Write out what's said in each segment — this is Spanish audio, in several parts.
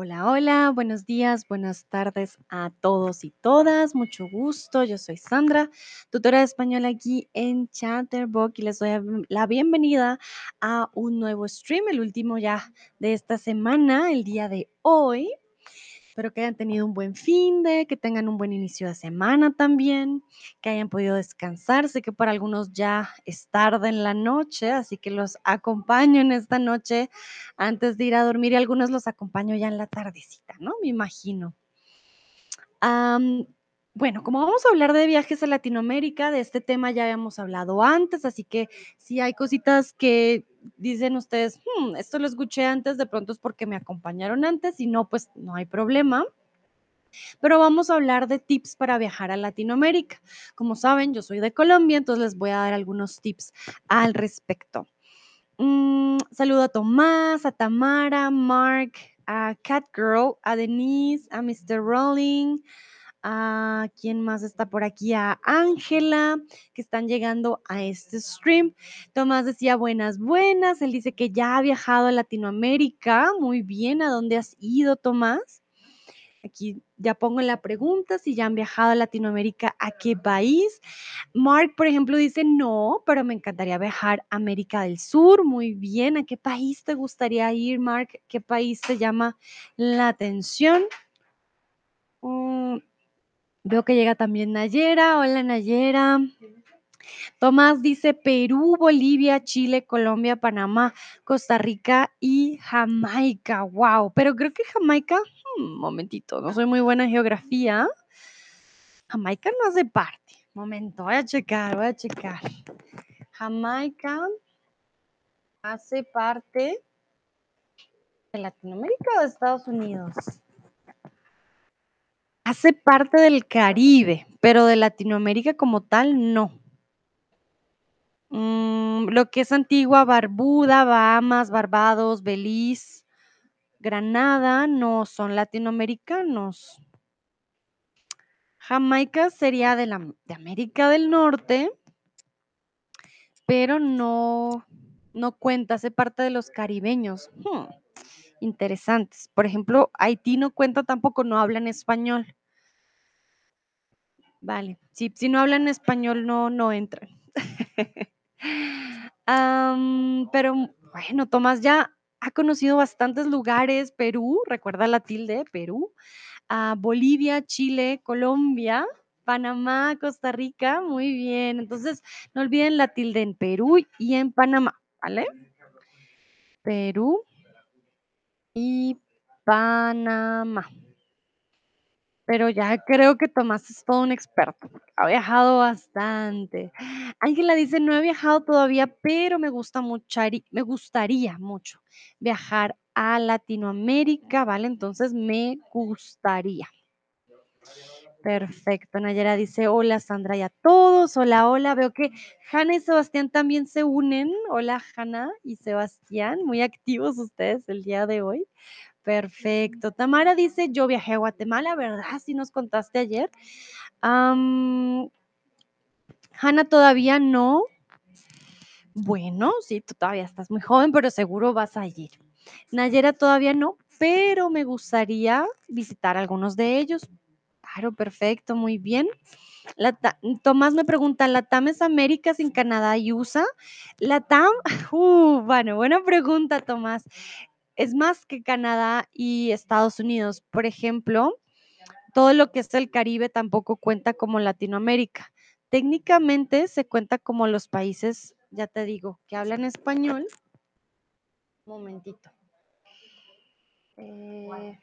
Hola, hola, buenos días, buenas tardes a todos y todas. Mucho gusto. Yo soy Sandra, tutora de español aquí en Chatterbox y les doy la bienvenida a un nuevo stream, el último ya de esta semana, el día de hoy. Espero que hayan tenido un buen fin de, que tengan un buen inicio de semana también, que hayan podido descansar. Sé que para algunos ya es tarde en la noche, así que los acompaño en esta noche antes de ir a dormir y algunos los acompaño ya en la tardecita, ¿no? Me imagino. Bueno, como vamos a hablar de viajes a Latinoamérica, de este tema ya habíamos hablado antes, así que si hay cositas que dicen ustedes, hmm, esto lo escuché antes, de pronto es porque me acompañaron antes, y no, pues no hay problema. Pero vamos a hablar de tips para viajar a Latinoamérica. Como saben, yo soy de Colombia, entonces les voy a dar algunos tips al respecto. Mm, saludo a Tomás, a Tamara, Mark, a Catgirl, a Denise, a Mr. Rolling, a quién más está por aquí, a Ángela, que están llegando a este stream. Tomás decía buenas, buenas. Él dice que ya ha viajado a Latinoamérica. Muy bien, ¿a dónde has ido, Tomás? Aquí ya pongo la pregunta, si ya han viajado a Latinoamérica, ¿a qué país? Mark, por ejemplo, dice, no, pero me encantaría viajar a América del Sur. Muy bien, ¿a qué país te gustaría ir, Mark? ¿Qué país te llama la atención? Mm, veo que llega también Nayera. Hola, Nayera. Tomás dice Perú, Bolivia, Chile, Colombia, Panamá, Costa Rica y Jamaica. Wow, pero creo que Jamaica, un hmm, momentito, no soy muy buena en geografía. Jamaica no hace parte. Momento, voy a checar, voy a checar. Jamaica hace parte de Latinoamérica o de Estados Unidos. Hace parte del Caribe, pero de Latinoamérica como tal, no. Mm, lo que es Antigua, Barbuda, Bahamas, Barbados, Belice, Granada, no son latinoamericanos. Jamaica sería de, la, de América del Norte, pero no, no cuenta, hace parte de los caribeños. Hmm, interesantes. Por ejemplo, Haití no cuenta tampoco, no hablan español. Vale, si, si no hablan español no, no entran. pero bueno, Tomás ya ha conocido bastantes lugares, Perú, recuerda la tilde, Perú, a Bolivia, Chile, Colombia, Panamá, Costa Rica, muy bien. Entonces, no olviden la tilde en Perú y en Panamá, ¿vale? Perú y Panamá pero ya creo que Tomás es todo un experto, ha viajado bastante. Ángela dice, no he viajado todavía, pero me gusta mucho, me gustaría mucho viajar a Latinoamérica, ¿vale? Entonces me gustaría. Perfecto, Nayera dice, hola Sandra y a todos, hola, hola, veo que Hanna y Sebastián también se unen, hola Hanna y Sebastián, muy activos ustedes el día de hoy. Perfecto. Tamara dice, yo viajé a Guatemala, ¿verdad? Si nos contaste ayer. Hanna todavía no. Bueno, sí, tú todavía estás muy joven, pero seguro vas a ir. Nayera todavía no, pero me gustaría visitar algunos de ellos. Claro, perfecto, muy bien. Tomás me pregunta, ¿la TAM es América sin Canadá y USA? La TAM, uh, bueno, buena pregunta, Tomás es más que Canadá y Estados Unidos. Por ejemplo, todo lo que es el Caribe tampoco cuenta como Latinoamérica. Técnicamente se cuenta como los países, ya te digo, que hablan español. Momentito. Eh,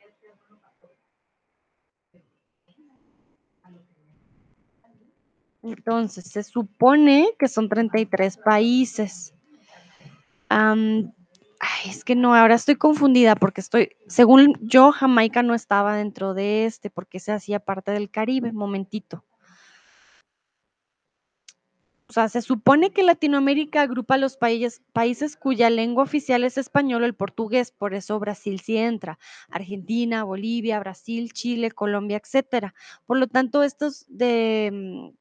entonces, se supone que son 33 países es que no, ahora estoy confundida porque estoy, según yo, Jamaica no estaba dentro de este porque se hacía parte del Caribe. Momentito. O sea, se supone que Latinoamérica agrupa los países, países cuya lengua oficial es español o el portugués, por eso Brasil sí entra, Argentina, Bolivia, Brasil, Chile, Colombia, etcétera. Por lo tanto, estos de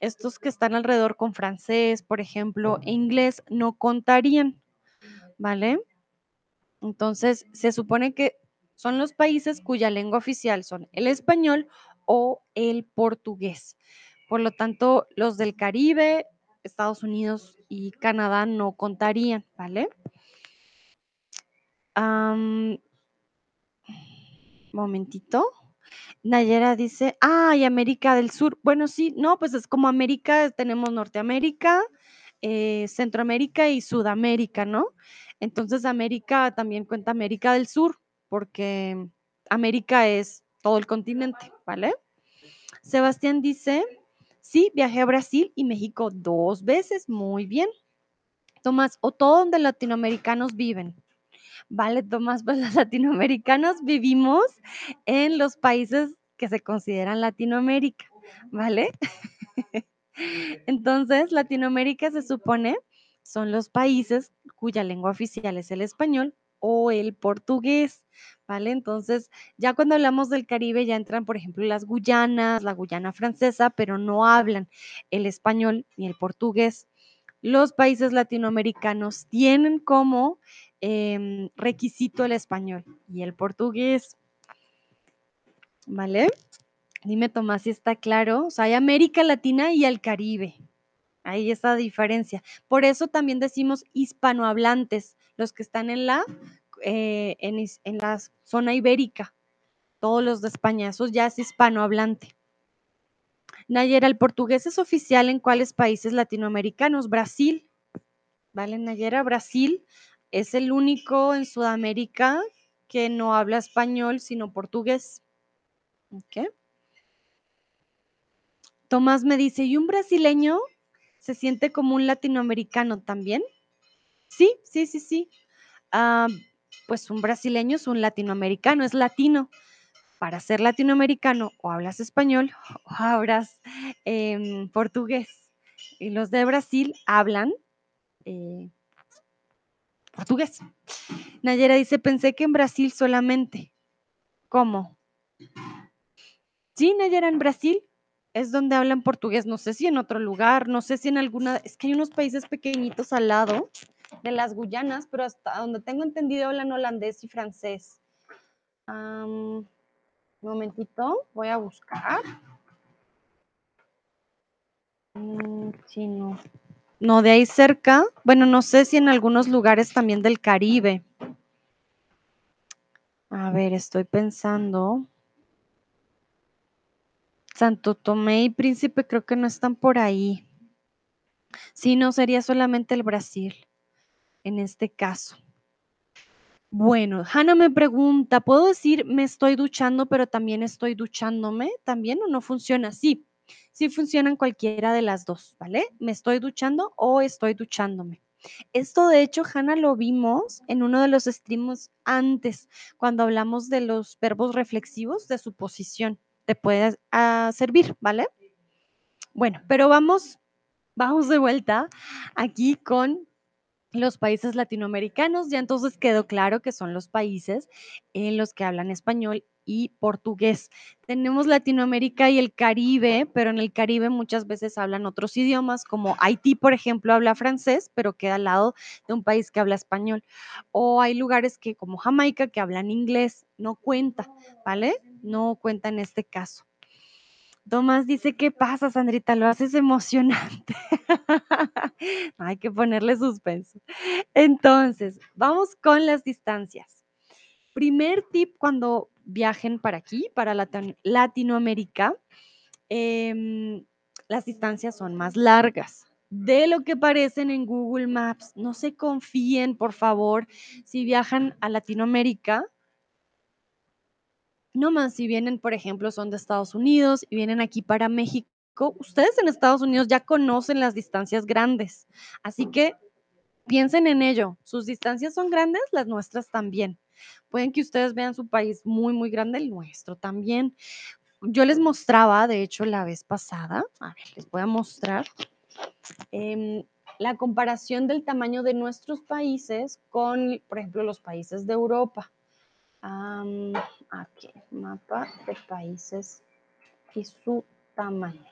estos que están alrededor con francés, por ejemplo, e inglés, no contarían, ¿vale? Entonces, se supone que son los países cuya lengua oficial son el español o el portugués. Por lo tanto, los del Caribe, Estados Unidos y Canadá no contarían, ¿vale? momentito. Nayera dice, ah, y América del Sur. Bueno, sí, no, pues es como América, tenemos Norteamérica, eh, Centroamérica y Sudamérica, ¿no? Entonces América también cuenta América del Sur, porque América es todo el continente, ¿vale? Sebastián dice, sí, viajé a Brasil y México dos veces, muy bien. Tomás, o todo donde latinoamericanos viven. Vale, Tomás, pues los latinoamericanos vivimos en los países que se consideran Latinoamérica, ¿vale? Entonces, Latinoamérica se supone son los países cuya lengua oficial es el español o el portugués, ¿vale? Entonces, ya cuando hablamos del Caribe ya entran, por ejemplo, las Guyanas, la Guyana francesa, pero no hablan el español ni el portugués. Los países latinoamericanos tienen como em, requisito el español y el portugués, ¿vale? Dime, Tomás, si está claro. O sea, hay América Latina y el Caribe. Ahí está la diferencia. Por eso también decimos hispanohablantes, los que están en la, eh, en, la zona ibérica, todos los de España, eso ya es hispanohablante. Nayera, ¿el portugués es oficial en cuáles países latinoamericanos? Brasil. ¿Vale, Nayera? Brasil es el único en Sudamérica que no habla español, sino portugués. ¿Ok? Tomás me dice, ¿y un brasileño se siente como un latinoamericano también? Sí, sí, sí, sí. Ah, pues un brasileño es un latinoamericano, es latino. Para ser latinoamericano o hablas español o hablas em, portugués. Y los de Brasil hablan eh, portugués. Nayera dice, pensé que en Brasil solamente. ¿Cómo? Sí, Nayera, en Brasil es donde hablan portugués, no sé si en otro lugar, no sé si en alguna, es que hay unos países pequeñitos al lado de las Guyanas, pero hasta donde tengo entendido hablan holandés y francés. un momentito, voy a buscar. Mm, chino. No, de ahí cerca, bueno, no sé si en algunos lugares también del Caribe. A ver, estoy pensando. Santo Tomé y Príncipe creo que no están por ahí. Sí, no, sería solamente el Brasil en este caso. Bueno, Hanna me pregunta, ¿puedo decir me estoy duchando, pero también estoy duchándome? ¿También o no funciona así? Sí funciona en cualquiera de las dos, ¿vale? Me estoy duchando o estoy duchándome. Esto de hecho, Hanna, lo vimos en uno de los streams antes, cuando hablamos de los verbos reflexivos de su posición te puede ah, servir, ¿vale? Bueno, pero vamos, vamos de vuelta aquí con los países latinoamericanos. Ya entonces quedó claro que son los países en los que hablan español y portugués. Tenemos Latinoamérica y el Caribe, pero en el Caribe muchas veces hablan otros idiomas, como Haití, por ejemplo, habla francés, pero queda al lado de un país que habla español. O hay lugares que, como Jamaica, que hablan inglés, no cuenta, ¿vale? No cuenta en este caso. Tomás dice, ¿qué pasa, Sandrita? Lo haces emocionante. Hay que ponerle suspenso. Entonces, vamos con las distancias. Primer tip cuando viajen para aquí, para Latinoamérica, em, las distancias son más largas de lo que parecen en Google Maps. No se confíen, por favor, si viajan a Latinoamérica. No más si vienen, por ejemplo, son de Estados Unidos y vienen aquí para México. Ustedes en Estados Unidos ya conocen las distancias grandes, así que piensen en ello. Sus distancias son grandes, las nuestras también. Pueden que ustedes vean su país muy, muy grande, el nuestro también. Yo les mostraba, de hecho, la vez pasada, a ver, les voy a mostrar em, la comparación del tamaño de nuestros países con, por ejemplo, los países de Europa. aquí, mapa de países y su tamaño.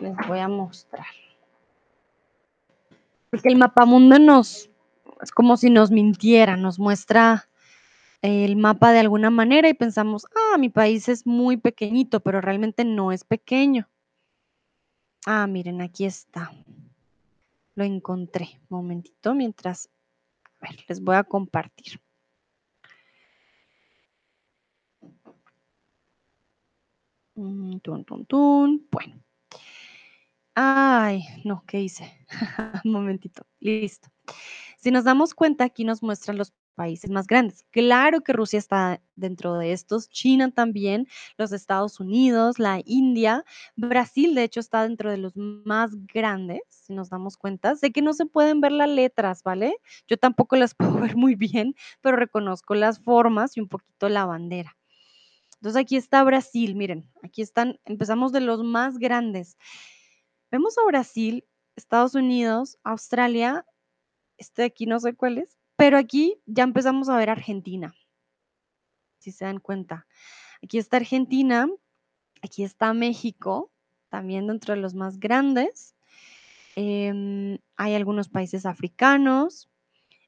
Les voy a mostrar. Porque el mapa mundo nos, es como si nos mintiera, nos muestra el mapa de alguna manera y pensamos, ah, mi país es muy pequeñito, pero realmente no es pequeño. Ah, miren, aquí está. Lo encontré. Momentito, mientras, a ver, les voy a compartir. Mm, tun, tun, tun. Bueno. Ay, no, ¿qué hice? Momentito. Listo. Si nos damos cuenta, aquí nos muestran los países más grandes. Claro que Rusia está dentro de estos, China también, los Estados Unidos, la India, Brasil, de hecho, está dentro de los más grandes, si nos damos cuenta. Sé que no se pueden ver las letras, ¿vale? Yo tampoco las puedo ver muy bien, pero reconozco las formas y un poquito la bandera. Entonces aquí está Brasil, miren, aquí están, empezamos de los más grandes. Vemos a Brasil, Estados Unidos, Australia, este de aquí no sé cuál es, pero aquí ya empezamos a ver Argentina, si se dan cuenta. Aquí está Argentina, aquí está México, también dentro de los más grandes. Em, hay algunos países africanos.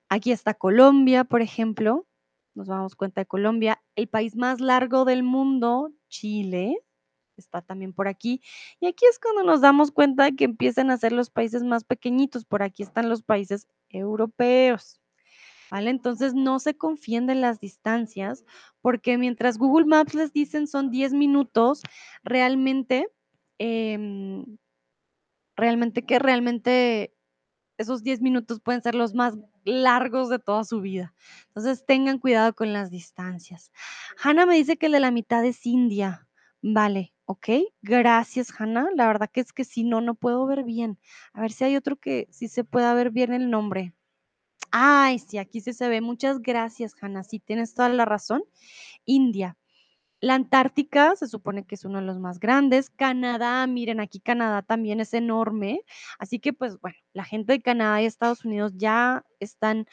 Aquí está Colombia, por ejemplo. Nos damos cuenta de Colombia. El país más largo del mundo, Chile, está también por aquí. Y aquí es cuando nos damos cuenta de que empiezan a ser los países más pequeñitos. Por aquí están los países europeos. ¿Vale? Entonces no se confíen de las distancias, porque mientras Google Maps les dicen son 10 minutos, realmente, em, realmente que realmente esos 10 minutos pueden ser los más largos de toda su vida. Entonces tengan cuidado con las distancias. Hannah me dice que el de la mitad es India. Vale, ok. Gracias, Hannah. La verdad que es que si no, no puedo ver bien. A ver si hay otro que sí se pueda ver bien el nombre. Ay, sí, aquí sí se ve. Muchas gracias, Hannah. Sí, tienes toda la razón. India. La Antártica se supone que es uno de los más grandes. Canadá, miren, aquí Canadá también es enorme. Así que, pues bueno, la gente de Canadá y Estados Unidos ya están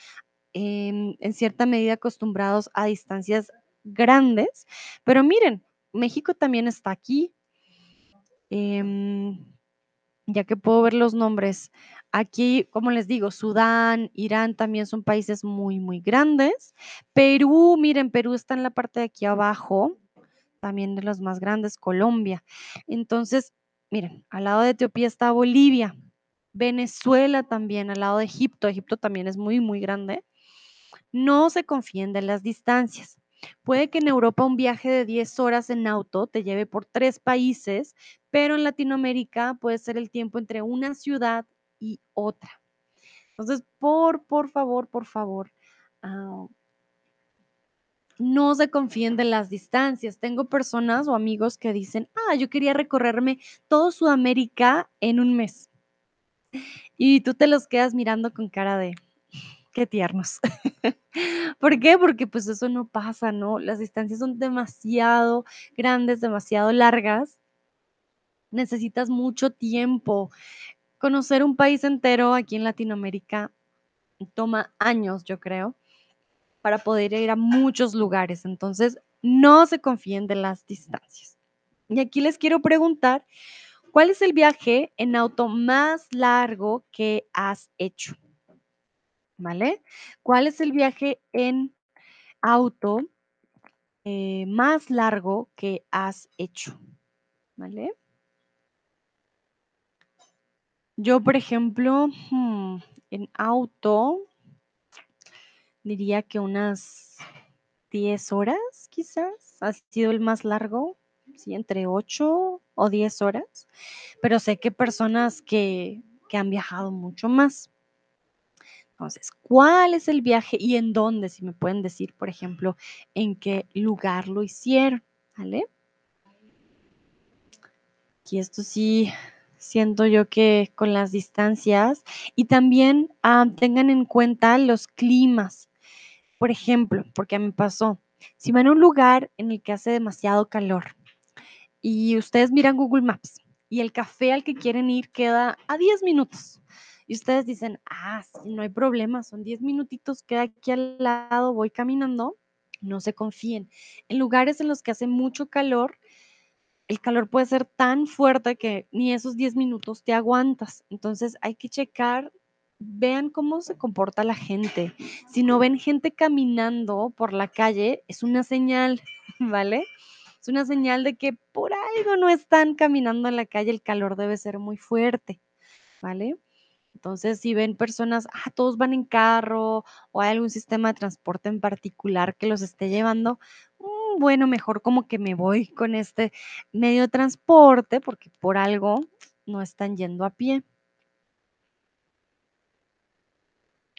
em, en cierta medida acostumbrados a distancias grandes. Pero miren, México también está aquí. Em, ya que puedo ver los nombres. Aquí, como les digo, Sudán, Irán también son países muy, muy grandes. Perú, miren, Perú está en la parte de aquí abajo, también de los más grandes, Colombia. Entonces, miren, al lado de Etiopía está Bolivia, Venezuela también, al lado de Egipto. Egipto también es muy, muy grande. No se confíen de las distancias. Puede que en Europa un viaje de 10 horas en auto te lleve por tres países, pero en Latinoamérica puede ser el tiempo entre una ciudad y otra. Entonces, por, por favor, por favor, ah, no se confíen de las distancias. Tengo personas o amigos que dicen, ah, yo quería recorrerme todo Sudamérica en un mes. Y tú te los quedas mirando con cara de, tiernos. ¿Por qué? Porque pues eso no pasa, ¿no? Las distancias son demasiado grandes, demasiado largas. Necesitas mucho tiempo. Conocer un país entero aquí en Latinoamérica toma años, yo creo, para poder ir a muchos lugares. Entonces, no se confíen de las distancias. Y aquí les quiero preguntar, ¿cuál es el viaje en auto más largo que has hecho? ¿Vale? ¿Cuál es el viaje en auto eh, más largo que has hecho? ¿Vale? Yo, por ejemplo, hmm, en auto, diría que unas 10 horas, quizás, ha sido el más largo, sí, entre 8 o 10 horas, pero sé que personas que, que han viajado mucho más. Entonces, ¿cuál es el viaje y en dónde? Si me pueden decir, por ejemplo, en qué lugar lo hicieron, ¿vale? Y esto sí, siento yo que con las distancias y también ah, tengan en cuenta los climas. Por ejemplo, porque mí pasó, si van a un lugar en el que hace demasiado calor y ustedes miran Google Maps y el café al que quieren ir queda a 10 minutos y ustedes dicen, ah, sí, no hay problema, son 10 minutitos, queda aquí al lado, voy caminando, no se confíen. En lugares en los que hace mucho calor, el calor puede ser tan fuerte que ni esos 10 minutos te aguantas. Entonces hay que checar vean cómo se comporta la gente. Si no ven gente caminando por la calle, es una señal, ¿vale? Es una señal de que por algo no están caminando en la calle, el calor debe ser muy fuerte, ¿vale? Entonces, si ven personas, ah, todos van en carro o hay algún sistema de transporte en particular que los esté llevando, mm, bueno, mejor como que me voy con este medio de transporte porque por algo no están yendo a pie.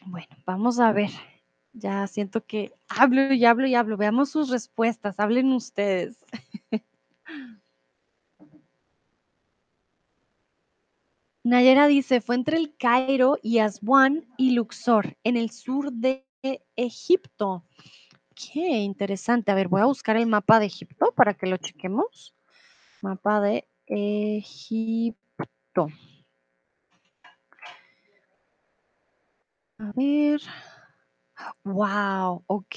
Bueno, vamos a ver. Ya siento que hablo y hablo y hablo. Veamos sus respuestas. Hablen ustedes. Nayera dice, fue entre el Cairo y Aswan y Luxor, en el sur de Egipto. Qué interesante. A ver, voy a buscar el mapa de Egipto para que lo chequemos. Mapa de Egipto. A ver. Wow, ok.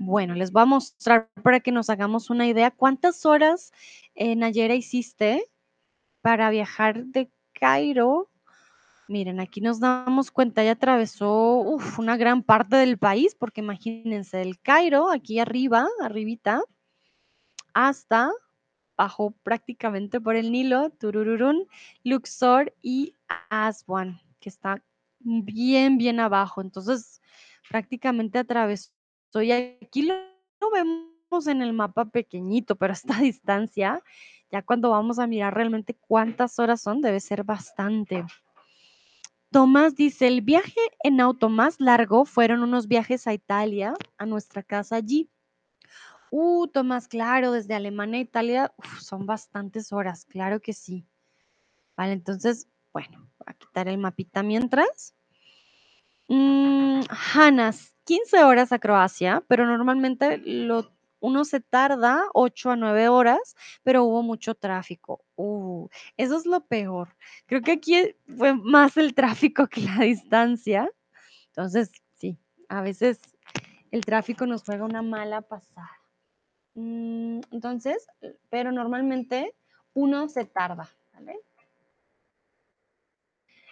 Bueno, les voy a mostrar para que nos hagamos una idea. ¿Cuántas horas, eh, Nayera, hiciste para viajar de Cairo? Miren, aquí nos damos cuenta, ya atravesó una gran parte del país, porque imagínense, el Cairo, aquí arriba, arribita, hasta bajó prácticamente por el Nilo, Turururún, Luxor y Aswan, que está bien, bien abajo. Entonces, prácticamente atravesó y aquí lo, vemos en el mapa pequeñito, pero esta distancia, ya cuando vamos a mirar realmente cuántas horas son, debe ser bastante. Tomás dice, el viaje en auto más largo fueron unos viajes a Italia, a nuestra casa allí. Uh, Tomás, claro, desde Alemania a Italia son bastantes horas, claro que sí. Vale, entonces, bueno, voy a quitar el mapita mientras. Mm, Hanas, 15 horas a Croacia, pero normalmente lo, uno se tarda 8 a 9 horas, pero hubo mucho tráfico. Uh, eso es lo peor. Creo que aquí fue más el tráfico que la distancia. Entonces, sí, a veces el tráfico nos juega una mala pasada. Mm, entonces, pero normalmente uno se tarda, ¿vale?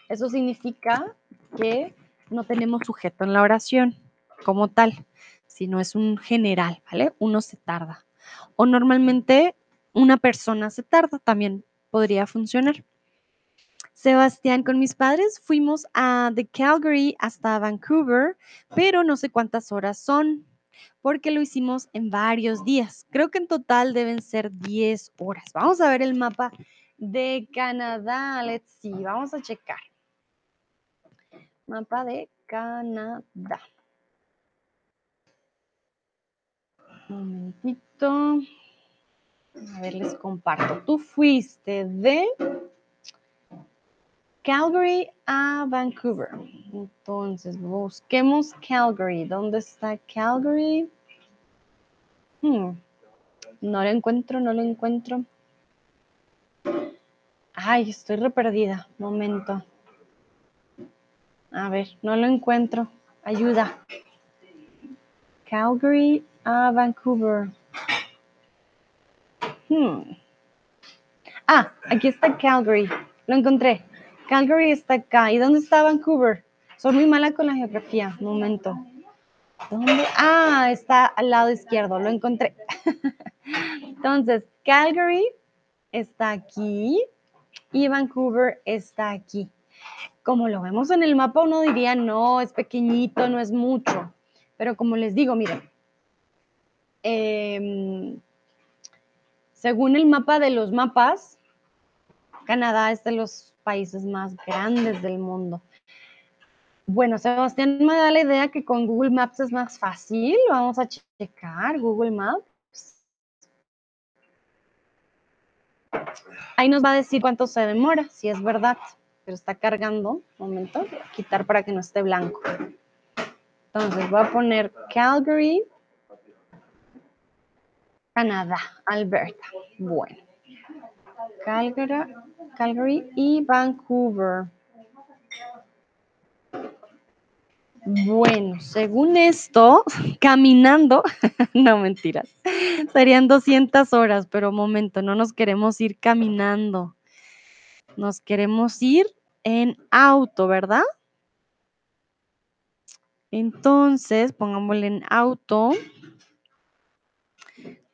Eso significa que no tenemos sujeto en la oración como tal, sino es un general, ¿vale? Uno se tarda. O normalmente una persona se tarda, también podría funcionar. Sebastián, con mis padres fuimos a de Calgary hasta Vancouver, pero no sé cuántas horas son, porque lo hicimos en varios días. Creo que en total deben ser 10 horas. Vamos a ver el mapa de Canadá. Let's see, vamos a checar. Mapa de Canadá. Un momentito. A ver, les comparto. Tú fuiste de Calgary a Vancouver. Entonces, busquemos Calgary. ¿Dónde está Calgary? Hmm. No lo encuentro, no lo encuentro. Ay, estoy re perdida. Momento. A ver, no lo encuentro. Ayuda. Calgary a Vancouver. Hmm. Ah, aquí está Calgary. Lo encontré. Calgary está acá. ¿Y dónde está Vancouver? Soy muy mala con la geografía. Momento. ¿Dónde? Ah, está al lado izquierdo. Lo encontré. Entonces, Calgary está aquí y Vancouver está aquí. Como lo vemos en el mapa, uno diría, no, es pequeñito, no es mucho. Pero como les digo, miren, eh, según el mapa de los mapas, Canadá es de los países más grandes del mundo. Bueno, Sebastián me da la idea que con Google Maps es más fácil. Vamos a checar Google Maps. Ahí nos va a decir cuánto se demora, si es verdad. Pero está cargando. Un momento, voy a quitar para que no esté blanco. Entonces voy a poner Calgary, Canadá, Alberta. Bueno. Calgary, Calgary y Vancouver. Bueno, según esto, caminando, no mentiras, serían 200 horas, pero momento, no nos queremos ir caminando, nos queremos ir en auto, ¿verdad? Entonces, pongámosle en auto.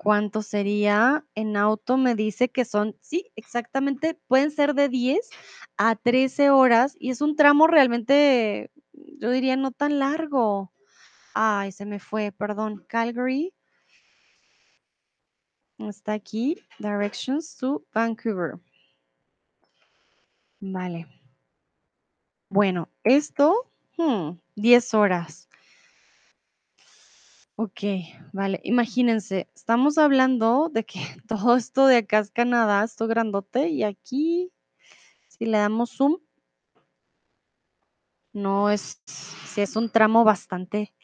¿Cuánto sería? En auto me dice que son, sí, exactamente, pueden ser de 10 a 13 horas y es un tramo realmente, yo diría, no tan largo. Ay, se me fue, perdón. Calgary. Está aquí. Directions to Vancouver. Vale. Bueno, esto, 10 hmm, horas. Ok, vale. Imagínense, estamos hablando de que todo esto de acá es Canadá, esto grandote, y aquí, si le damos zoom, no es, si es un tramo bastante,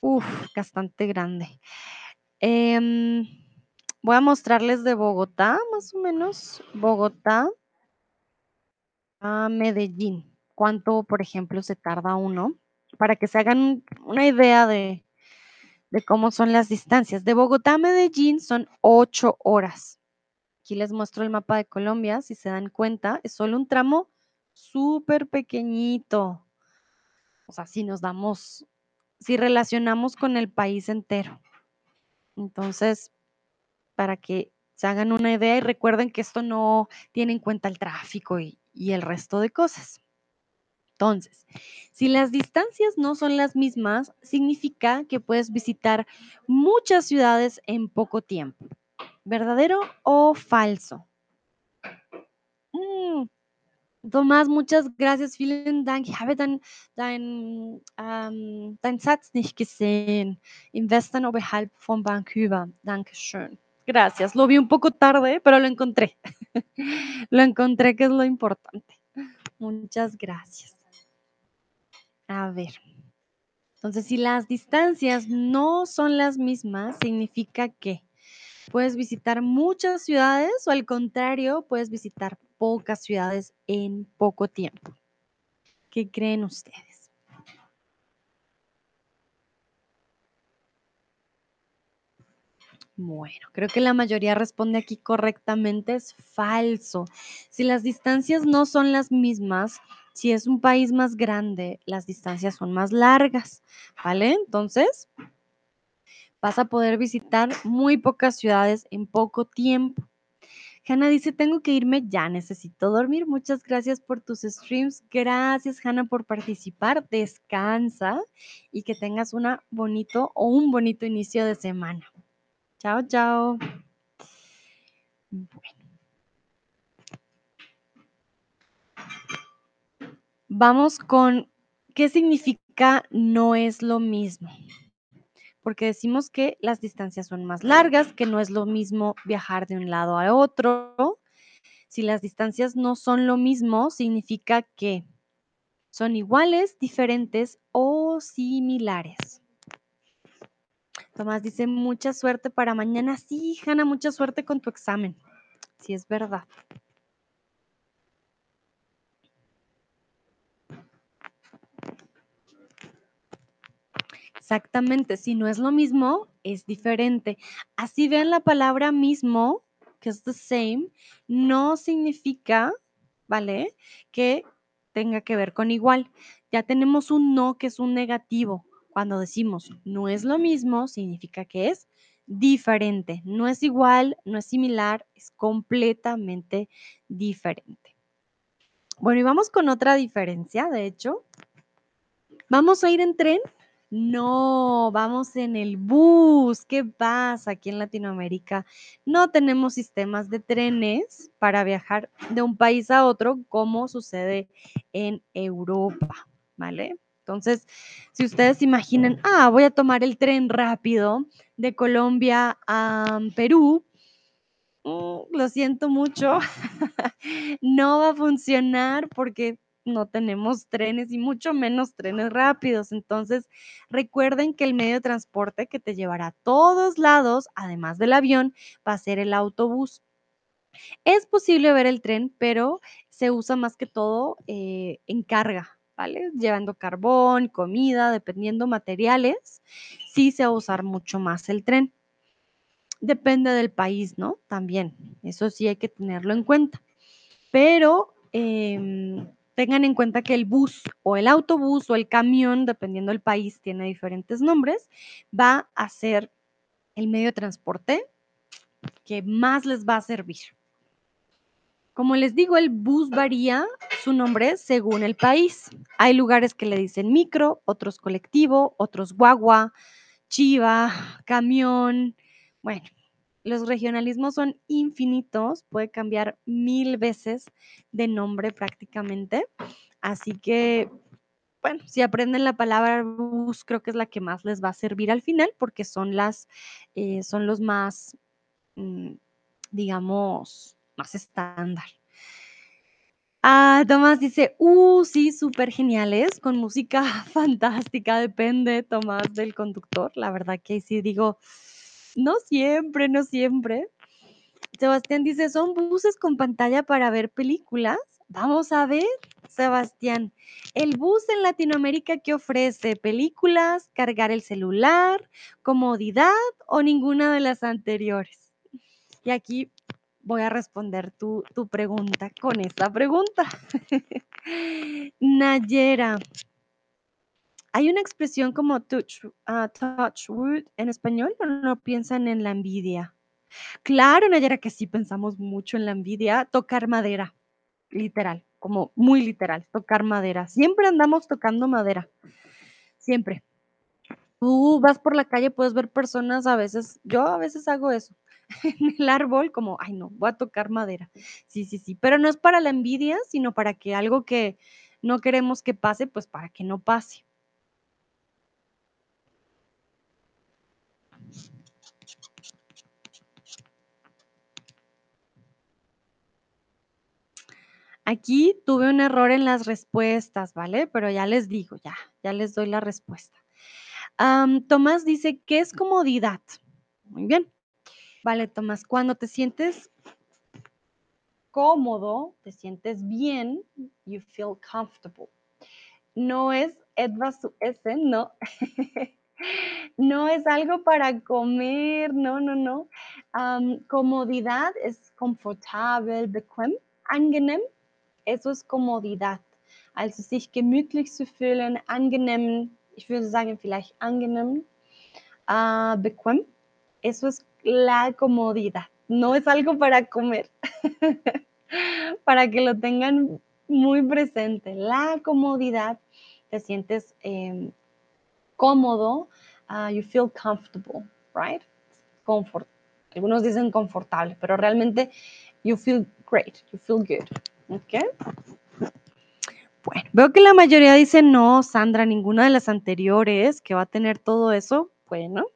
uff, bastante grande. Em, voy a mostrarles de Bogotá, más o menos, Bogotá a Medellín. ¿Cuánto, por ejemplo, se tarda uno? Para que se hagan una idea de, de cómo son las distancias. De Bogotá a Medellín son ocho horas. Aquí les muestro el mapa de Colombia, si se dan cuenta, es solo un tramo súper pequeñito. O sea, si nos damos, si relacionamos con el país entero. Entonces, para que se hagan una idea y recuerden que esto no tiene en cuenta el tráfico y, y el resto de cosas. Entonces, si las distancias no son las mismas, significa que puedes visitar muchas ciudades en poco tiempo. ¿Verdadero o falso? Mm, Tomás, muchas gracias. Vielen Dank. Ich habe dein, dein, dein Satz nicht gesehen. Im Westen oberhalb von Vancouver. Dankeschön. Gracias. Lo vi un poco tarde, pero lo encontré. lo encontré, que es lo importante. Muchas gracias. A ver. Entonces, si las distancias no son las mismas, significa que puedes visitar muchas ciudades o al contrario, puedes visitar pocas ciudades en poco tiempo. ¿Qué creen ustedes? Bueno, creo que la mayoría responde aquí correctamente, es falso. Si las distancias no son las mismas, si es un país más grande, las distancias son más largas, ¿vale? Entonces, vas a poder visitar muy pocas ciudades en poco tiempo. Hanna dice, tengo que irme ya, necesito dormir. Muchas gracias por tus streams. Gracias, Hanna, por participar. Descansa y que tengas una bonito o un bonito inicio de semana. Chao, chao. Bueno. Vamos con qué significa no es lo mismo. Porque decimos que las distancias son más largas, que no es lo mismo viajar de un lado a otro. Si las distancias no son lo mismo, significa que son iguales, diferentes o similares. Tomás dice, mucha suerte para mañana. Sí, Hanna, mucha suerte con tu examen. Sí, es verdad. Exactamente, si no es lo mismo, es diferente. Así vean la palabra mismo, que es the same, no significa, ¿vale? Que tenga que ver con igual. Ya tenemos un no que es un negativo. Cuando decimos no es lo mismo, significa que es diferente. No es igual, no es similar, es completamente diferente. Bueno, y vamos con otra diferencia, de hecho. Vamos a ir en tren no, vamos en el bus. ¿Qué pasa? Aquí en Latinoamérica no tenemos sistemas de trenes para viajar de un país a otro como sucede en Europa, ¿vale? Entonces, si ustedes imaginan, ah, voy a tomar el tren rápido de Colombia a Perú, mm, lo siento mucho, no va a funcionar porque no tenemos trenes y mucho menos trenes rápidos. Entonces, recuerden que el medio de transporte que te llevará a todos lados, además del avión, va a ser el autobús. Es posible ver el tren, pero se usa más que todo eh, en carga, ¿vale? Llevando carbón, comida, dependiendo materiales, sí se va a usar mucho más el tren. Depende del país, ¿no? También, eso sí hay que tenerlo en cuenta. Pero em, Tengan en cuenta que el bus o el autobús o el camión, dependiendo del país, tiene diferentes nombres, va a ser el medio de transporte que más les va a servir. Como les digo, el bus varía su nombre según el país. Hay lugares que le dicen micro, otros colectivo, otros guagua, chiva, camión. Bueno, los regionalismos son infinitos, puede cambiar mil veces de nombre prácticamente. Así que, bueno, si aprenden la palabra bus, creo que es la que más les va a servir al final porque son las, eh, son los más, mm, digamos, más estándar. Ah, Tomás dice, uh, sí, súper geniales, con música fantástica, depende, Tomás, del conductor. La verdad que sí digo, no siempre, no siempre. Sebastián dice, ¿son buses con pantalla para ver películas? Vamos a ver, Sebastián. El bus en Latinoamérica que ofrece películas, cargar el celular, comodidad o ninguna de las anteriores. Y aquí voy a responder tu, tu pregunta con esta pregunta. Nayera, hay una expresión como touch, uh, touch wood en español, pero no piensan en la envidia. Claro, Nayera, que sí pensamos mucho en la envidia, tocar madera, literal, como muy literal, tocar madera. Siempre andamos tocando madera, siempre. Tú vas por la calle, puedes ver personas a veces, yo a veces hago eso, en el árbol, como, ay no, voy a tocar madera. Sí, sí, sí, pero no es para la envidia, sino para que algo que no queremos que pase, pues para que no pase. Aquí tuve un error en las respuestas, ¿vale? Pero ya les digo, ya, ya les doy la respuesta. Tomás dice, ¿qué es comodidad? Muy bien. Vale, Tomás, cuando te sientes cómodo, te sientes bien, you feel comfortable. No es zu essen, no. no es algo para comer, no, no, no. comodidad es comfortable, bequem, angenehm, eso es comodidad. Also sich gemütlich zu fühlen, angenehm, ich würde sagen vielleicht angenehm, uh, bequem. Eso es la comodidad. No es algo para comer. para que lo tengan muy presente. La comodidad, te sientes eh, cómodo, uh, you feel comfortable, right? Comfort. Algunos dicen confortable, pero realmente you feel great, you feel good. ¿Ok? Bueno, veo que la mayoría dice no, Sandra, ninguna de las anteriores que va a tener todo eso. Bueno,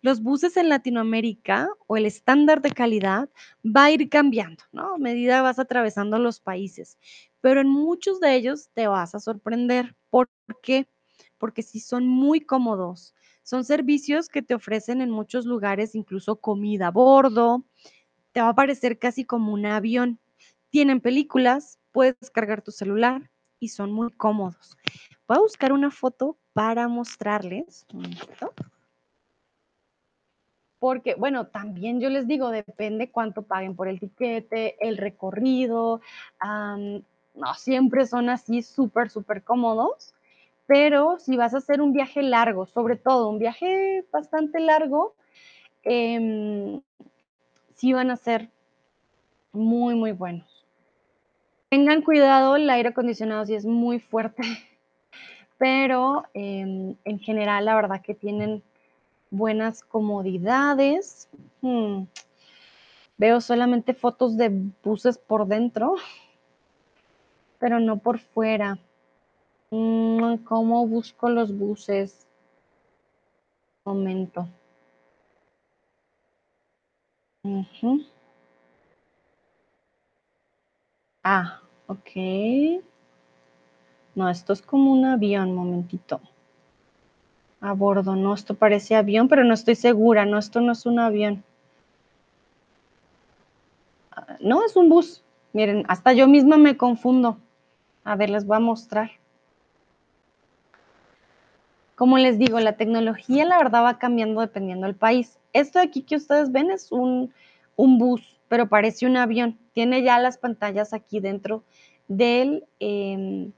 los buses en Latinoamérica o el estándar de calidad va a ir cambiando, ¿no? A medida vas atravesando los países, pero en muchos de ellos te vas a sorprender. ¿Por qué? Porque sí son muy cómodos. Son servicios que te ofrecen en muchos lugares, incluso comida a bordo. Te va a parecer casi como un avión. Tienen películas, puedes cargar tu celular y son muy cómodos. Voy a buscar una foto para mostrarles. Porque, bueno, también yo les digo, depende cuánto paguen por el tiquete, el recorrido. no siempre son así súper, súper cómodos. Pero si vas a hacer un viaje largo, sobre todo un viaje bastante largo, eh, sí van a ser muy, muy buenos. Tengan cuidado, el aire acondicionado sí es muy fuerte, pero em, en general la verdad que tienen buenas comodidades. Hmm, veo solamente fotos de buses por dentro, pero no por fuera. Mm, ¿Cómo busco los buses? Momento. Ah, ok. No, esto es como un avión, momentito. A bordo, no, esto parece avión, pero no estoy segura, no, esto no es un avión. Ah, no, es un bus. Miren, hasta yo misma me confundo. A ver, les voy a mostrar. Como les digo, la tecnología la verdad va cambiando dependiendo del país. Esto de aquí que ustedes ven es un, un bus pero parece un avión. Tiene ya las pantallas aquí dentro del, em,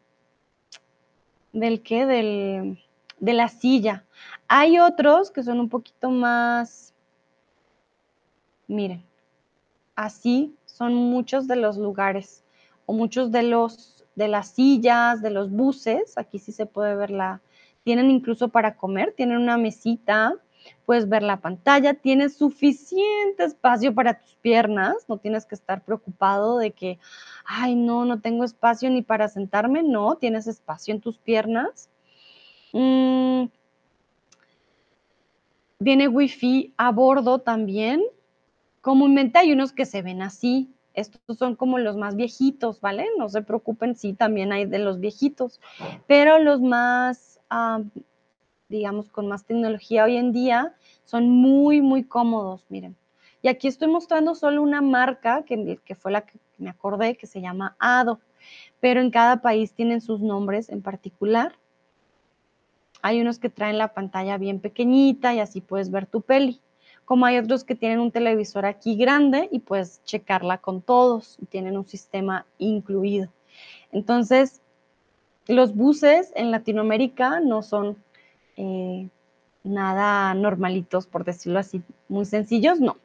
¿del qué? Del, de la silla. Hay otros que son un poquito más, miren, así son muchos de los lugares o muchos de los de las sillas, de los buses, aquí sí se puede ver la, tienen incluso para comer, tienen una mesita, puedes ver la pantalla, tienes suficiente espacio para tus piernas, no tienes que estar preocupado de que, ay, no, no tengo espacio ni para sentarme, no, tienes espacio en tus piernas. Mm, viene wifi a bordo también. Comúnmente hay unos que se ven así. Estos son como los más viejitos, ¿vale? No se preocupen, sí, también hay de los viejitos. Pero los más, digamos, con más tecnología hoy en día son muy, muy cómodos, miren. Y aquí estoy mostrando solo una marca que, que fue la que me acordé, que se llama Ado. Pero en cada país tienen sus nombres en particular. Hay unos que traen la pantalla bien pequeñita y así puedes ver tu peli. Como hay otros que tienen un televisor aquí grande y puedes checarla con todos y tienen un sistema incluido. Entonces, los buses en Latinoamérica no son eh, nada normalitos, por decirlo así, muy sencillos, no.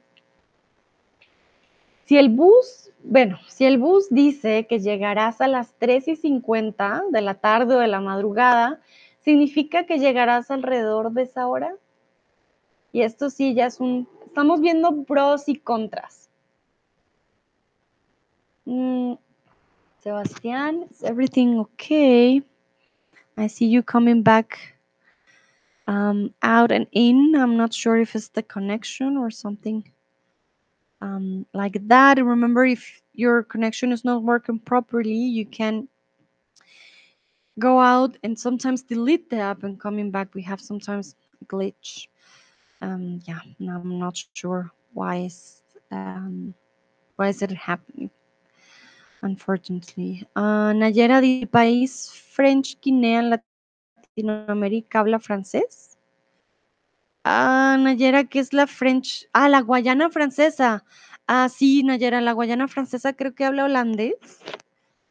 Si el bus, bueno, si el bus dice que llegarás a las 3 y 50 de la tarde o de la madrugada, ¿significa que llegarás alrededor de esa hora? Y esto sí ya es un, estamos viendo pros y contras. Mm, Sebastián, is everything okay? I see you coming back um, out and in. I'm not sure if it's the connection or something um, like that. Remember, if your connection is not working properly, you can go out and sometimes delete the app and coming back. We have sometimes glitch. Um, yeah, I'm not sure why is um, why is it happening. Unfortunately, uh, Nayera del país French Guinea Latinoamérica habla francés. Ah, Nayera, ¿qué es la French? Ah, la Guayana francesa. Ah, sí, Nayera, la Guayana francesa creo que habla holandés.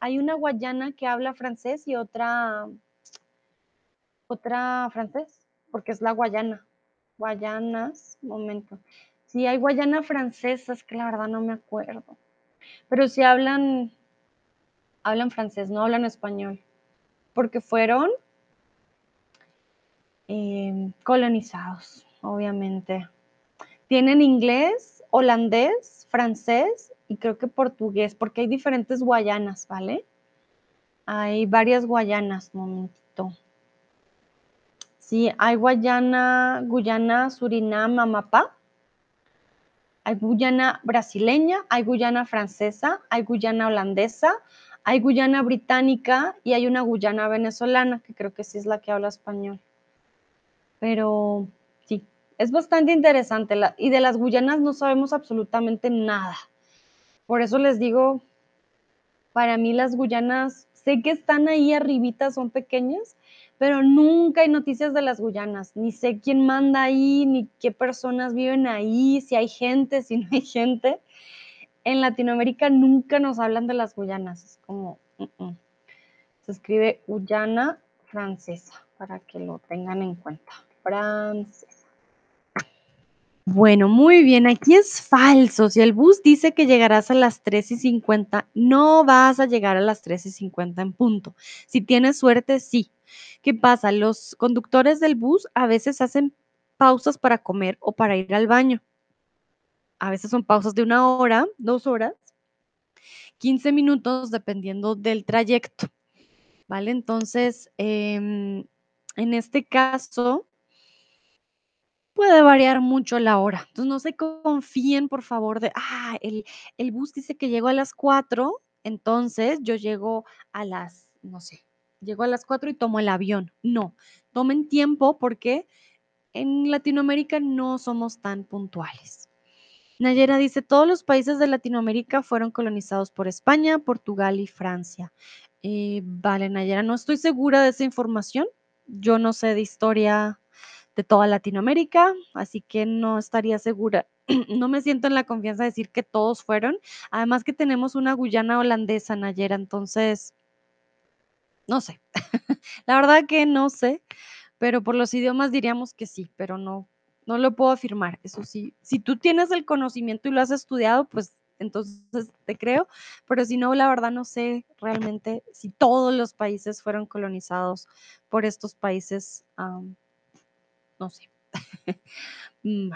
Hay una Guayana que habla francés y otra, otra francés, porque es la Guayana. Guayanas, momento. Sí, hay Guayana francesas, que la verdad no me acuerdo. Pero sí hablan, hablan francés, no hablan español. Porque fueron eh, colonizados, obviamente. Tienen inglés, holandés, francés y creo que portugués, porque hay diferentes Guayanas, ¿vale? Hay varias Guayanas, momentito. Sí, hay Guayana, Guyana, Surinam, Amapá. Hay Guyana brasileña, hay Guyana francesa, hay Guyana holandesa, hay Guyana británica y hay una Guyana venezolana, que creo que sí es la que habla español. Pero sí, es bastante interesante. y de las Guyanas no sabemos absolutamente nada. Por eso les digo, para mí las Guyanas, sé que están ahí arribita, son pequeñas, pero nunca hay noticias de las Guyanas, ni sé quién manda ahí, ni qué personas viven ahí, si hay gente, si no hay gente. En Latinoamérica nunca nos hablan de las Guyanas, es como, se escribe Guyana francesa, para que lo tengan en cuenta, Bueno, muy bien, aquí es falso. Si el bus dice que llegarás a las 3 y 50, no vas a llegar a las 3 y 50 en punto. Si tienes suerte, sí. ¿Qué pasa? Los conductores del bus a veces hacen pausas para comer o para ir al baño. A veces son pausas de una hora, dos horas, 15 minutos, dependiendo del trayecto. ¿Vale? Entonces, em, en este caso, puede variar mucho la hora. Entonces, no se confíen, por favor, de, ah, el, el bus dice que llegó a las 4, entonces yo llego a las, no sé, llego a las 4 y tomo el avión. No, tomen tiempo porque en Latinoamérica no somos tan puntuales. Nayera dice, todos los países de Latinoamérica fueron colonizados por España, Portugal y Francia. Eh, vale, Nayera, no estoy segura de esa información. Yo no sé de historia de toda Latinoamérica, así que no estaría segura, no me siento en la confianza de decir que todos fueron. Además que tenemos una Guyana holandesa, Nayera, entonces, no sé. La verdad que no sé, pero por los idiomas diríamos que sí, pero no, no lo puedo afirmar. Eso sí, si tú tienes el conocimiento y lo has estudiado, pues entonces te creo, pero si no, la verdad no sé realmente si todos los países fueron colonizados por estos países, no sé. Mm.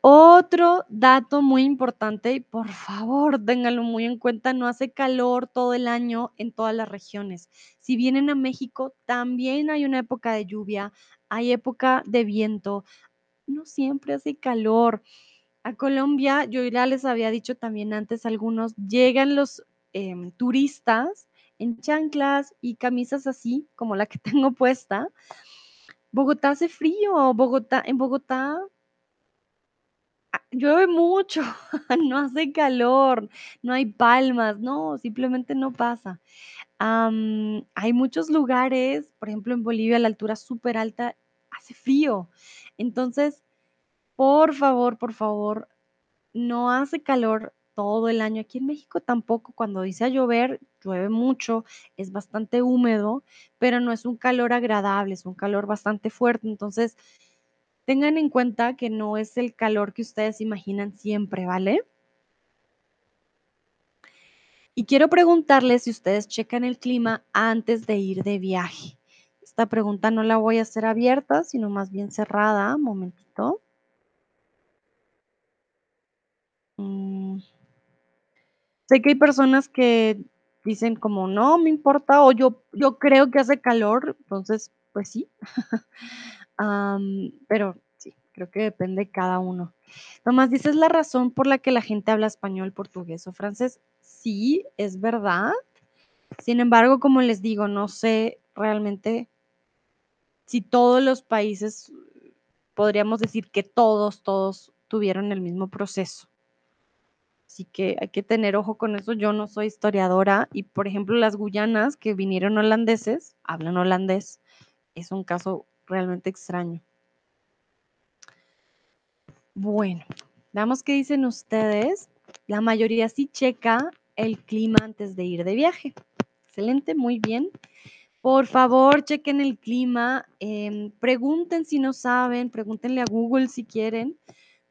Otro dato muy importante, y por favor, ténganlo muy en cuenta, no hace calor todo el año en todas las regiones. Si vienen a México, también hay una época de lluvia, hay época de viento, no siempre hace calor. A Colombia, yo ya les había dicho también antes, algunos llegan los em, turistas en chanclas y camisas así, como la que tengo puesta. Bogotá hace frío, Bogotá, en Bogotá Llueve mucho, no hace calor, no hay palmas, no, simplemente no pasa. Hay muchos lugares, por ejemplo, en Bolivia, la altura súper alta, hace frío. Entonces, por favor, por favor, no hace calor todo el año. Aquí en México tampoco, cuando dice a llover, llueve mucho, es bastante húmedo, pero no es un calor agradable, es un calor bastante fuerte. Entonces, Tengan en cuenta que no es el calor que ustedes imaginan siempre, ¿vale? Y quiero preguntarles si ustedes checan el clima antes de ir de viaje. Esta pregunta no la voy a hacer abierta, sino más bien cerrada. Un momentito. Mm, sé que hay personas que dicen como no me importa o yo, yo creo que hace calor, entonces pues sí. Pero sí, creo que depende de cada uno. Tomás, ¿dices la razón por la que la gente habla español, portugués o francés? Sí, es verdad. Sin embargo, como les digo, no sé realmente si todos los países, podríamos decir que todos, todos tuvieron el mismo proceso. Así que hay que tener ojo con eso. Yo no soy historiadora y, por ejemplo, las Guyanas que vinieron holandeses, hablan holandés. Es un caso realmente extraño. Bueno, veamos qué dicen ustedes. La mayoría sí checa el clima antes de ir de viaje. Excelente, muy bien. Por favor, chequen el clima. em, pregunten si no saben, pregúntenle a Google si quieren,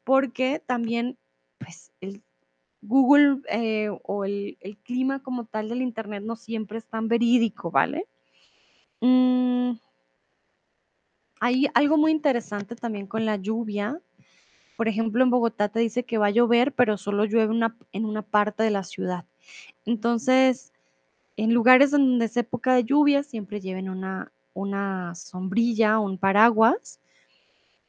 porque también, pues, el Google eh, o el, clima como tal del Internet no siempre es tan verídico, ¿vale? Mm, hay algo muy interesante también con la lluvia. Por ejemplo, en Bogotá te dice que va a llover, pero solo llueve en una parte de la ciudad. Entonces, en lugares donde es época de lluvia, siempre lleven una, una sombrilla, un paraguas.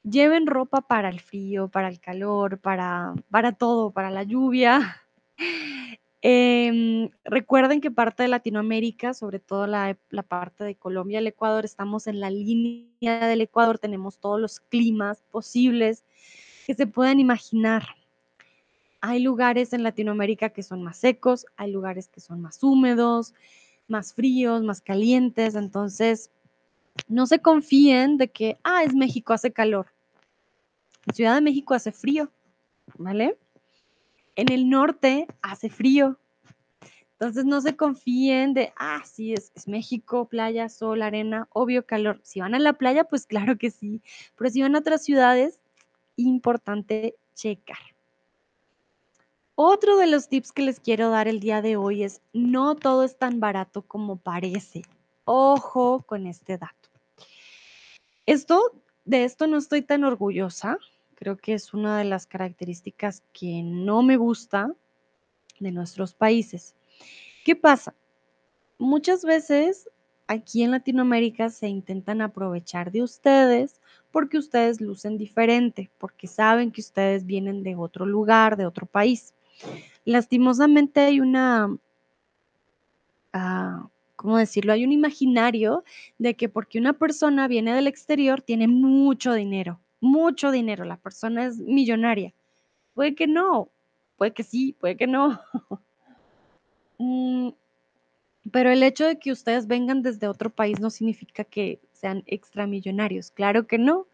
Lleven ropa para el frío, para el calor, para, para todo, para la lluvia. Em, recuerden que parte de Latinoamérica, sobre todo la, la parte de Colombia, el Ecuador, estamos en la línea del Ecuador, tenemos todos los climas posibles que se puedan imaginar. Hay lugares en Latinoamérica que son más secos, hay lugares que son más húmedos, más fríos, más calientes, entonces no se confíen de que, ah, es México, hace calor. Ciudad de México hace frío, ¿vale? En el norte hace frío. Entonces no se confíen de, ah, sí, es México, playa, sol, arena, obvio calor. Si van a la playa, pues claro que sí, pero si van a otras ciudades, importante checar. Otro de los tips que les quiero dar el día de hoy es, no todo es tan barato como parece. Ojo con este dato. Esto, de esto no estoy tan orgullosa. Creo que es una de las características que no me gusta de nuestros países. ¿Qué pasa? Muchas veces aquí en Latinoamérica se intentan aprovechar de ustedes porque ustedes lucen diferente, porque saben que ustedes vienen de otro lugar, de otro país. Lastimosamente hay una, ah, ¿cómo decirlo? Hay un imaginario de que porque una persona viene del exterior tiene mucho dinero, mucho dinero, la persona es millonaria. Puede que no, puede que sí, puede que no. Mm, Pero el hecho de que ustedes vengan desde otro país no significa que sean extramillonarios, claro que no.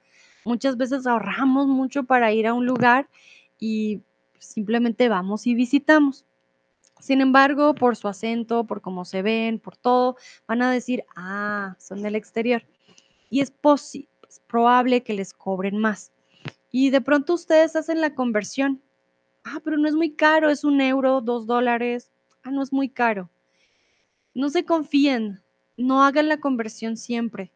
Muchas veces ahorramos mucho para ir a un lugar y simplemente vamos y visitamos. Sin embargo, por su acento, por cómo se ven, por todo, van a decir, ah, son del exterior. Y es, es probable que les cobren más. Y de pronto ustedes hacen la conversión. Ah, pero no es muy caro, es un euro, dos dólares. Ah, no es muy caro. No se confíen, no hagan la conversión siempre.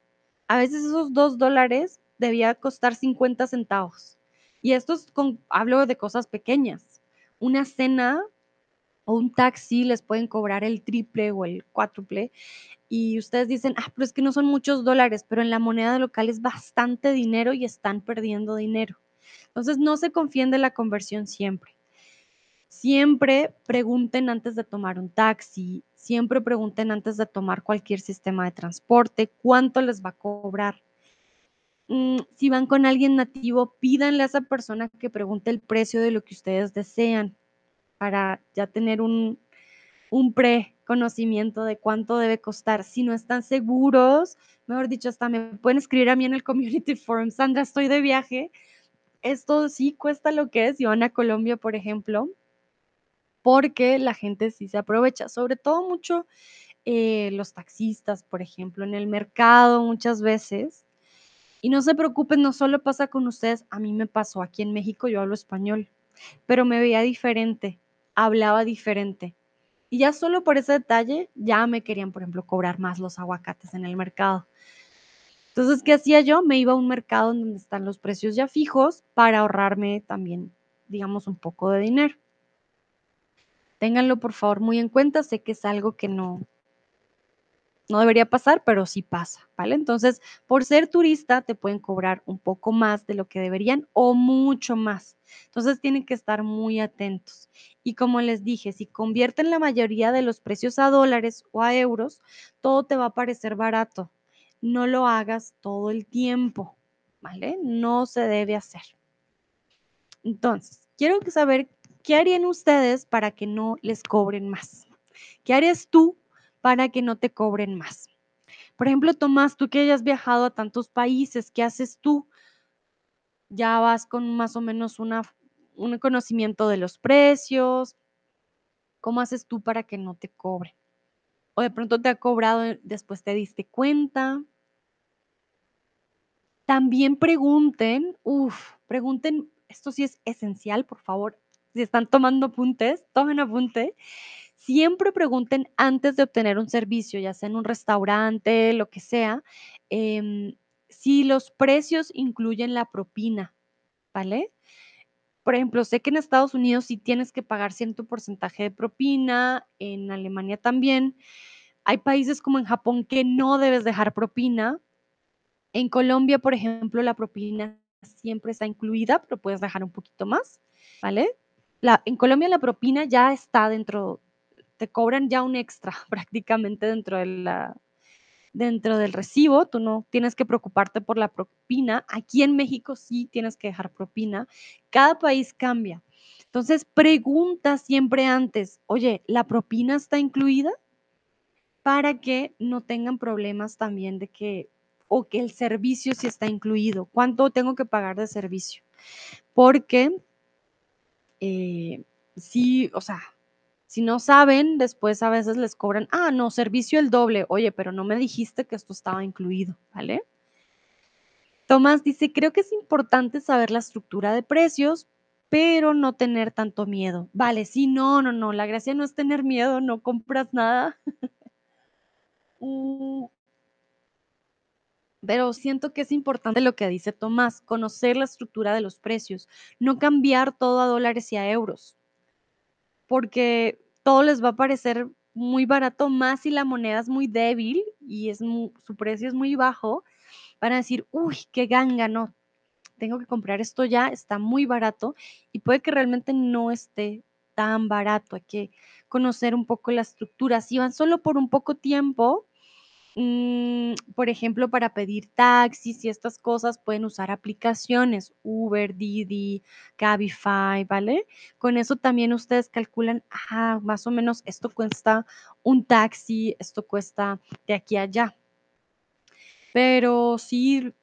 A veces esos dos dólares debía costar 50 centavos. Y esto es con, hablo de cosas pequeñas. Una cena o un taxi les pueden cobrar el triple o el cuádruple y ustedes dicen, ah, pero es que no son muchos dólares, pero en la moneda local es bastante dinero y están perdiendo dinero. Entonces no se confíen de la conversión siempre. Siempre pregunten antes de tomar un taxi, siempre pregunten antes de tomar cualquier sistema de transporte cuánto les va a cobrar. Mm, si van con alguien nativo, pídanle a esa persona que pregunte el precio de lo que ustedes desean para ya tener un, un preconocimiento de cuánto debe costar. Si no están seguros, mejor dicho, hasta me pueden escribir a mí en el community forum, Sandra, estoy de viaje. Esto sí cuesta lo que es, si van a Colombia, por ejemplo, porque la gente sí se aprovecha, sobre todo mucho eh, los taxistas, por ejemplo, en el mercado muchas veces. Y no se preocupen, no solo pasa con ustedes, a mí me pasó aquí en México, yo hablo español, pero me veía diferente, hablaba diferente. Y ya solo por ese detalle, ya me querían, por ejemplo, cobrar más los aguacates en el mercado. Entonces, ¿qué hacía yo? Me iba a un mercado donde están los precios ya fijos para ahorrarme también, digamos, un poco de dinero. Ténganlo por favor muy en cuenta, sé que es algo que no, no debería pasar, pero sí pasa, ¿vale? Entonces, por ser turista te pueden cobrar un poco más de lo que deberían o mucho más. Entonces, tienen que estar muy atentos. Y como les dije, si convierten la mayoría de los precios a dólares o a euros, todo te va a parecer barato. No lo hagas todo el tiempo, ¿vale? No se debe hacer. Entonces, quiero saber ¿qué harían ustedes para que no les cobren más? ¿Qué harías tú para que no te cobren más? Por ejemplo, Tomás, tú que hayas viajado a tantos países, ¿qué haces tú? Ya vas con más o menos una, un conocimiento de los precios. ¿Cómo haces tú para que no te cobren? O de pronto te ha cobrado, después te diste cuenta. También pregunten, uff, pregunten, esto sí es esencial, por favor, si están tomando apuntes, tomen apunte. Siempre pregunten antes de obtener un servicio, ya sea en un restaurante, lo que sea, em, si los precios incluyen la propina, ¿vale? Por ejemplo, sé que en Estados Unidos sí tienes que pagar cierto porcentaje de propina, en Alemania también. Hay países como en Japón que no debes dejar propina. En Colombia, por ejemplo, la propina siempre está incluida, pero puedes dejar un poquito más, ¿vale? en Colombia la propina ya está dentro, te cobran ya un extra prácticamente dentro de dentro del recibo, tú no tienes que preocuparte por la propina. Aquí en México sí tienes que dejar propina. Cada país cambia. Entonces, pregunta siempre antes, oye, ¿la propina está incluida? Para que no tengan problemas también de que, o que el servicio sí está incluido. ¿Cuánto tengo que pagar de servicio? Porque eh, sí, o sea, si no saben, después a veces les cobran, ah, no, servicio el doble. Oye, pero no me dijiste que esto estaba incluido, ¿vale? Tomás dice, creo que es importante saber la estructura de precios, pero no tener tanto miedo. Vale, sí, no, no, no, la gracia no es tener miedo, no compras nada. Mm, pero siento que es importante lo que dice Tomás, conocer la estructura de los precios, no cambiar todo a dólares y a euros, porque todo les va a parecer muy barato, más si la moneda es muy débil y es su precio es muy bajo, van a decir, uy, qué ganga, no, tengo que comprar esto ya, está muy barato y puede que realmente no esté tan barato, hay que conocer un poco la estructura. Si van solo por un poco tiempo, Mm, por ejemplo, para pedir taxis y estas cosas pueden usar aplicaciones, Uber, Didi, Cabify, ¿vale? Con eso también ustedes calculan, ah, más o menos esto cuesta un taxi, esto cuesta de aquí a allá. Pero sí,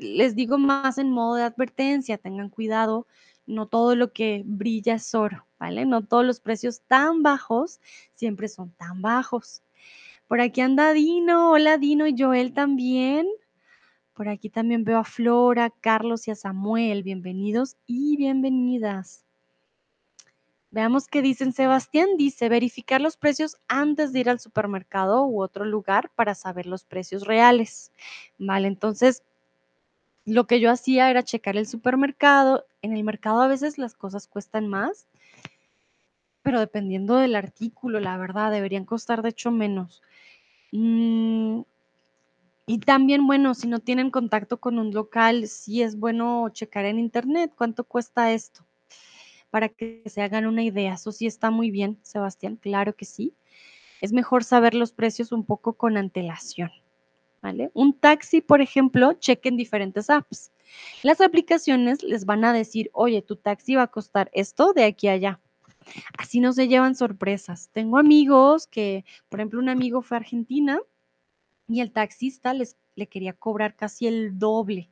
les digo más en modo de advertencia, tengan cuidado, no todo lo que brilla es oro, ¿vale? No todos los precios tan bajos siempre son tan bajos. Por aquí anda Dino, hola Dino y Joel también. Por aquí también veo a Flora, Carlos y a Samuel, bienvenidos y bienvenidas. Veamos qué dicen. Sebastián dice, verificar los precios antes de ir al supermercado u otro lugar para saber los precios reales. Vale, entonces lo que yo hacía era checar el supermercado. En el mercado a veces las cosas cuestan más, pero dependiendo del artículo, la verdad, deberían costar de hecho menos. Mm, y también, bueno, si no tienen contacto con un local, sí es bueno checar en internet cuánto cuesta esto para que se hagan una idea. Eso sí está muy bien, Sebastián, claro que sí. Es mejor saber los precios un poco con antelación, ¿vale? Un taxi, por ejemplo, chequen diferentes apps. Las aplicaciones les van a decir, oye, tu taxi va a costar esto de aquí a allá. Así no se llevan sorpresas. Tengo amigos que, por ejemplo, un amigo fue a Argentina y el taxista les, le quería cobrar casi el doble.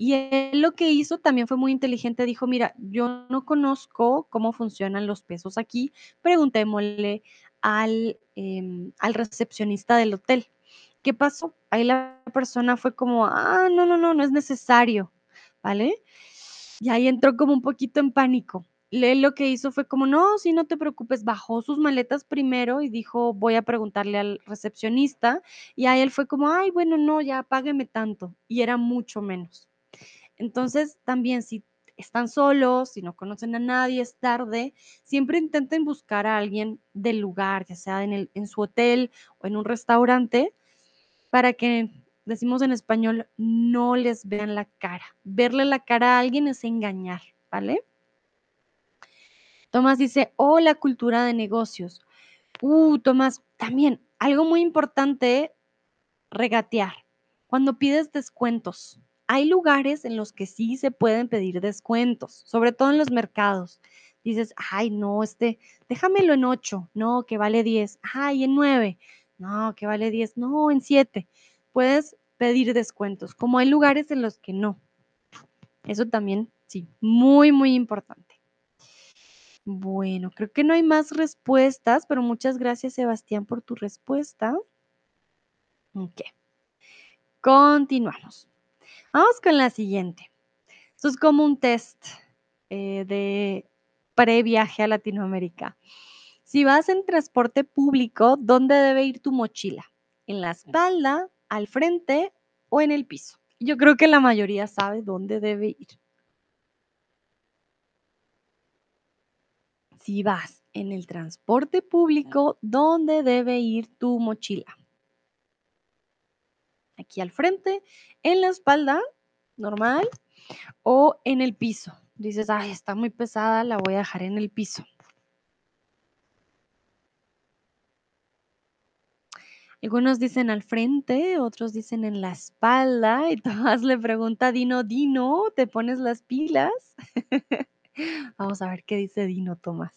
Y él lo que hizo también fue muy inteligente, dijo, mira, yo no conozco cómo funcionan los pesos aquí, preguntémosle al, em, al recepcionista del hotel. ¿Qué pasó? Ahí la persona fue como, ah, no, no, no, no es necesario, ¿vale? Y ahí entró como un poquito en pánico. Él lo que hizo fue como, no, sí, no te preocupes, bajó sus maletas primero y dijo, voy a preguntarle al recepcionista. Y ahí él fue como, ay, bueno, no, ya págueme tanto. Y era mucho menos. Entonces, también si están solos, si no conocen a nadie, es tarde, siempre intenten buscar a alguien del lugar, ya sea en, el, en su hotel o en un restaurante, para que, decimos en español, no les vean la cara. Verle la cara a alguien es engañar, ¿vale? Tomás dice, hola cultura de negocios. Uh, Tomás, también algo muy importante, regatear. Cuando pides descuentos, hay lugares en los que sí se pueden pedir descuentos, sobre todo en los mercados. Dices, ay, no, este, déjamelo en 8, no, que vale 10, ay, en 9, no, que vale 10, no, en 7. Puedes pedir descuentos, como hay lugares en los que no. Eso también, sí, muy, muy importante. Bueno, creo que no hay más respuestas, pero muchas gracias, Sebastián, por tu respuesta. Ok. Continuamos. Vamos con la siguiente. Esto es como un test eh, de previaje a Latinoamérica. Si vas en transporte público, ¿dónde debe ir tu mochila? ¿En la espalda, al frente o en el piso? Yo creo que la mayoría sabe dónde debe ir. Si vas en el transporte público, ¿dónde debe ir tu mochila? Aquí al frente, en la espalda, normal, o en el piso. Dices, ay, está muy pesada, la voy a dejar en el piso. Algunos dicen al frente, otros dicen en la espalda, y Tomás le pregunta Dino, Dino, ¿te pones las pilas? Vamos a ver qué dice Dino, Tomás.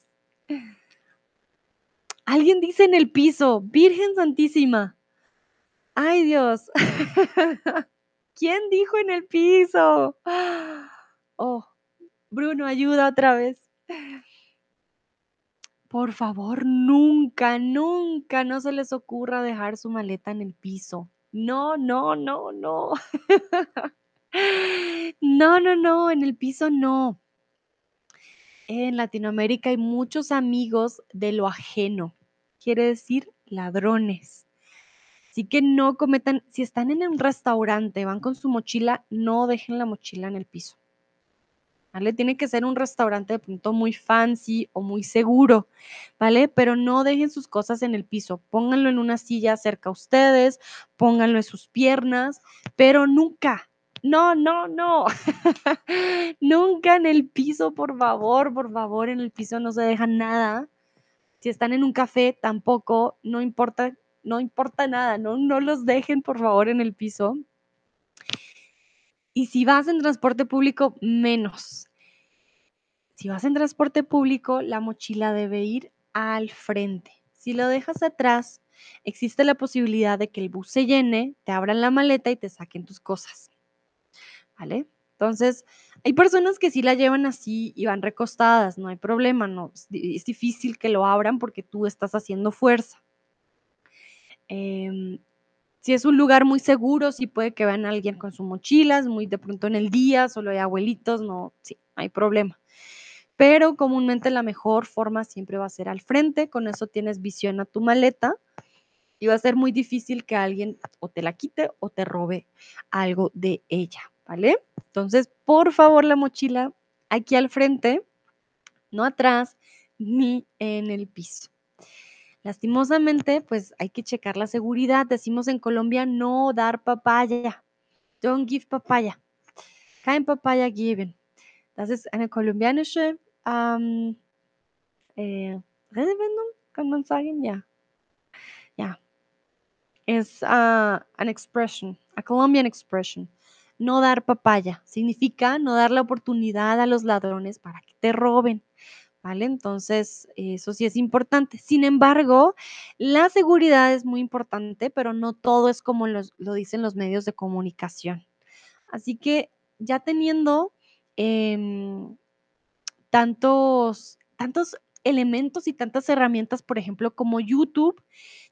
Alguien dice en el piso, Virgen Santísima. Ay, Dios. ¿Quién dijo en el piso? Oh, Bruno, ayuda otra vez. Por favor, nunca, nunca, no se les ocurra dejar su maleta en el piso. No, no, no, no. No, no, no, en el piso no. En Latinoamérica hay muchos amigos de lo ajeno, quiere decir ladrones. Así que no cometan, si están en un restaurante, van con su mochila, no dejen la mochila en el piso. ¿Vale? Tiene que ser un restaurante de punto muy fancy o muy seguro, ¿vale? Pero no dejen sus cosas en el piso. Pónganlo en una silla cerca a ustedes, pónganlo en sus piernas, pero nunca, no, no, no. nunca en el piso, por favor, por favor, en el piso no se deja nada. Si están en un café, tampoco, no importa no importa nada, no, no los dejen por favor en el piso. Y si vas en transporte público, menos. Si vas en transporte público, la mochila debe ir al frente. Si lo dejas atrás, existe la posibilidad de que el bus se llene, te abran la maleta y te saquen tus cosas. Entonces, hay personas que sí la llevan así y van recostadas, no hay problema, no, es, difícil que lo abran porque tú estás haciendo fuerza. Em, si es un lugar muy seguro, sí puede que vean a alguien con sus mochilas, muy de pronto en el día, solo hay abuelitos, no, sí, no hay problema. Pero comúnmente la mejor forma siempre va a ser al frente, con eso tienes visión a tu maleta y va a ser muy difícil que alguien o te la quite o te robe algo de ella, ¿vale? Entonces, por favor, la mochila aquí al frente, no atrás ni en el piso. Lastimosamente, pues hay que checar la seguridad. Decimos en Colombia no dar papaya. Don't give papaya. Kein papaya geben. Das ist eine kolumbianische ähm, äh, Redewendung, kann man sagen, ja. Ja. Uh, an expression, a Colombian expression. No dar papaya significa no dar la oportunidad a los ladrones para que te roben. ¿vale? Entonces, eso sí es importante. Sin embargo, la seguridad es muy importante, pero no todo es como lo dicen los medios de comunicación. Así que ya teniendo em, tantos, tantos elementos y tantas herramientas, por ejemplo, como YouTube.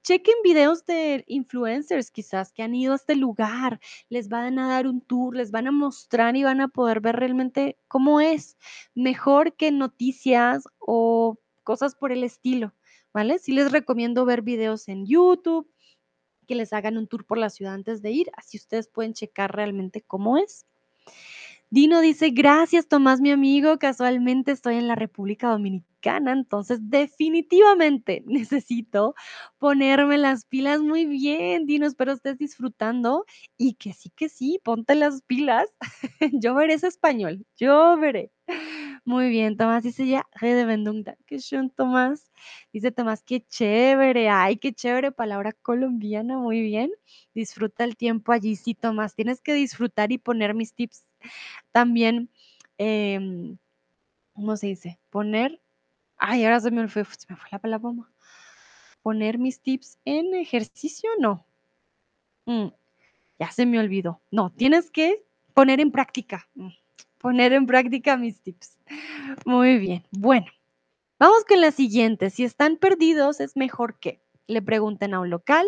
Chequen videos de influencers quizás que han ido a este lugar, les van a dar un tour, les van a mostrar y van a poder ver realmente cómo es, mejor que noticias o cosas por el estilo, ¿vale? Sí les recomiendo ver videos en YouTube, que les hagan un tour por la ciudad antes de ir, así ustedes pueden checar realmente cómo es. Dino dice, gracias Tomás, mi amigo, casualmente estoy en la República Dominicana, entonces definitivamente necesito ponerme las pilas muy bien, Dino, espero estés disfrutando y que sí, que sí, ponte las pilas. yo veré ese español, yo veré. Muy bien, Tomás dice ya, Redewendung, qué schön, Tomás. Dice Tomás, qué chévere, ay, qué chévere, palabra colombiana, muy bien. Disfruta el tiempo allí, sí, Tomás, tienes que disfrutar y poner mis tips también, em, ¿cómo se dice? Poner, ay, ahora se me fue, se me fue la palabra. Poner mis tips en ejercicio, no. Mm, ya se me olvidó. No, tienes que poner en práctica. Mm, poner en práctica mis tips. Muy bien. Bueno, vamos con la siguiente. Si están perdidos, es mejor que le pregunten a un local,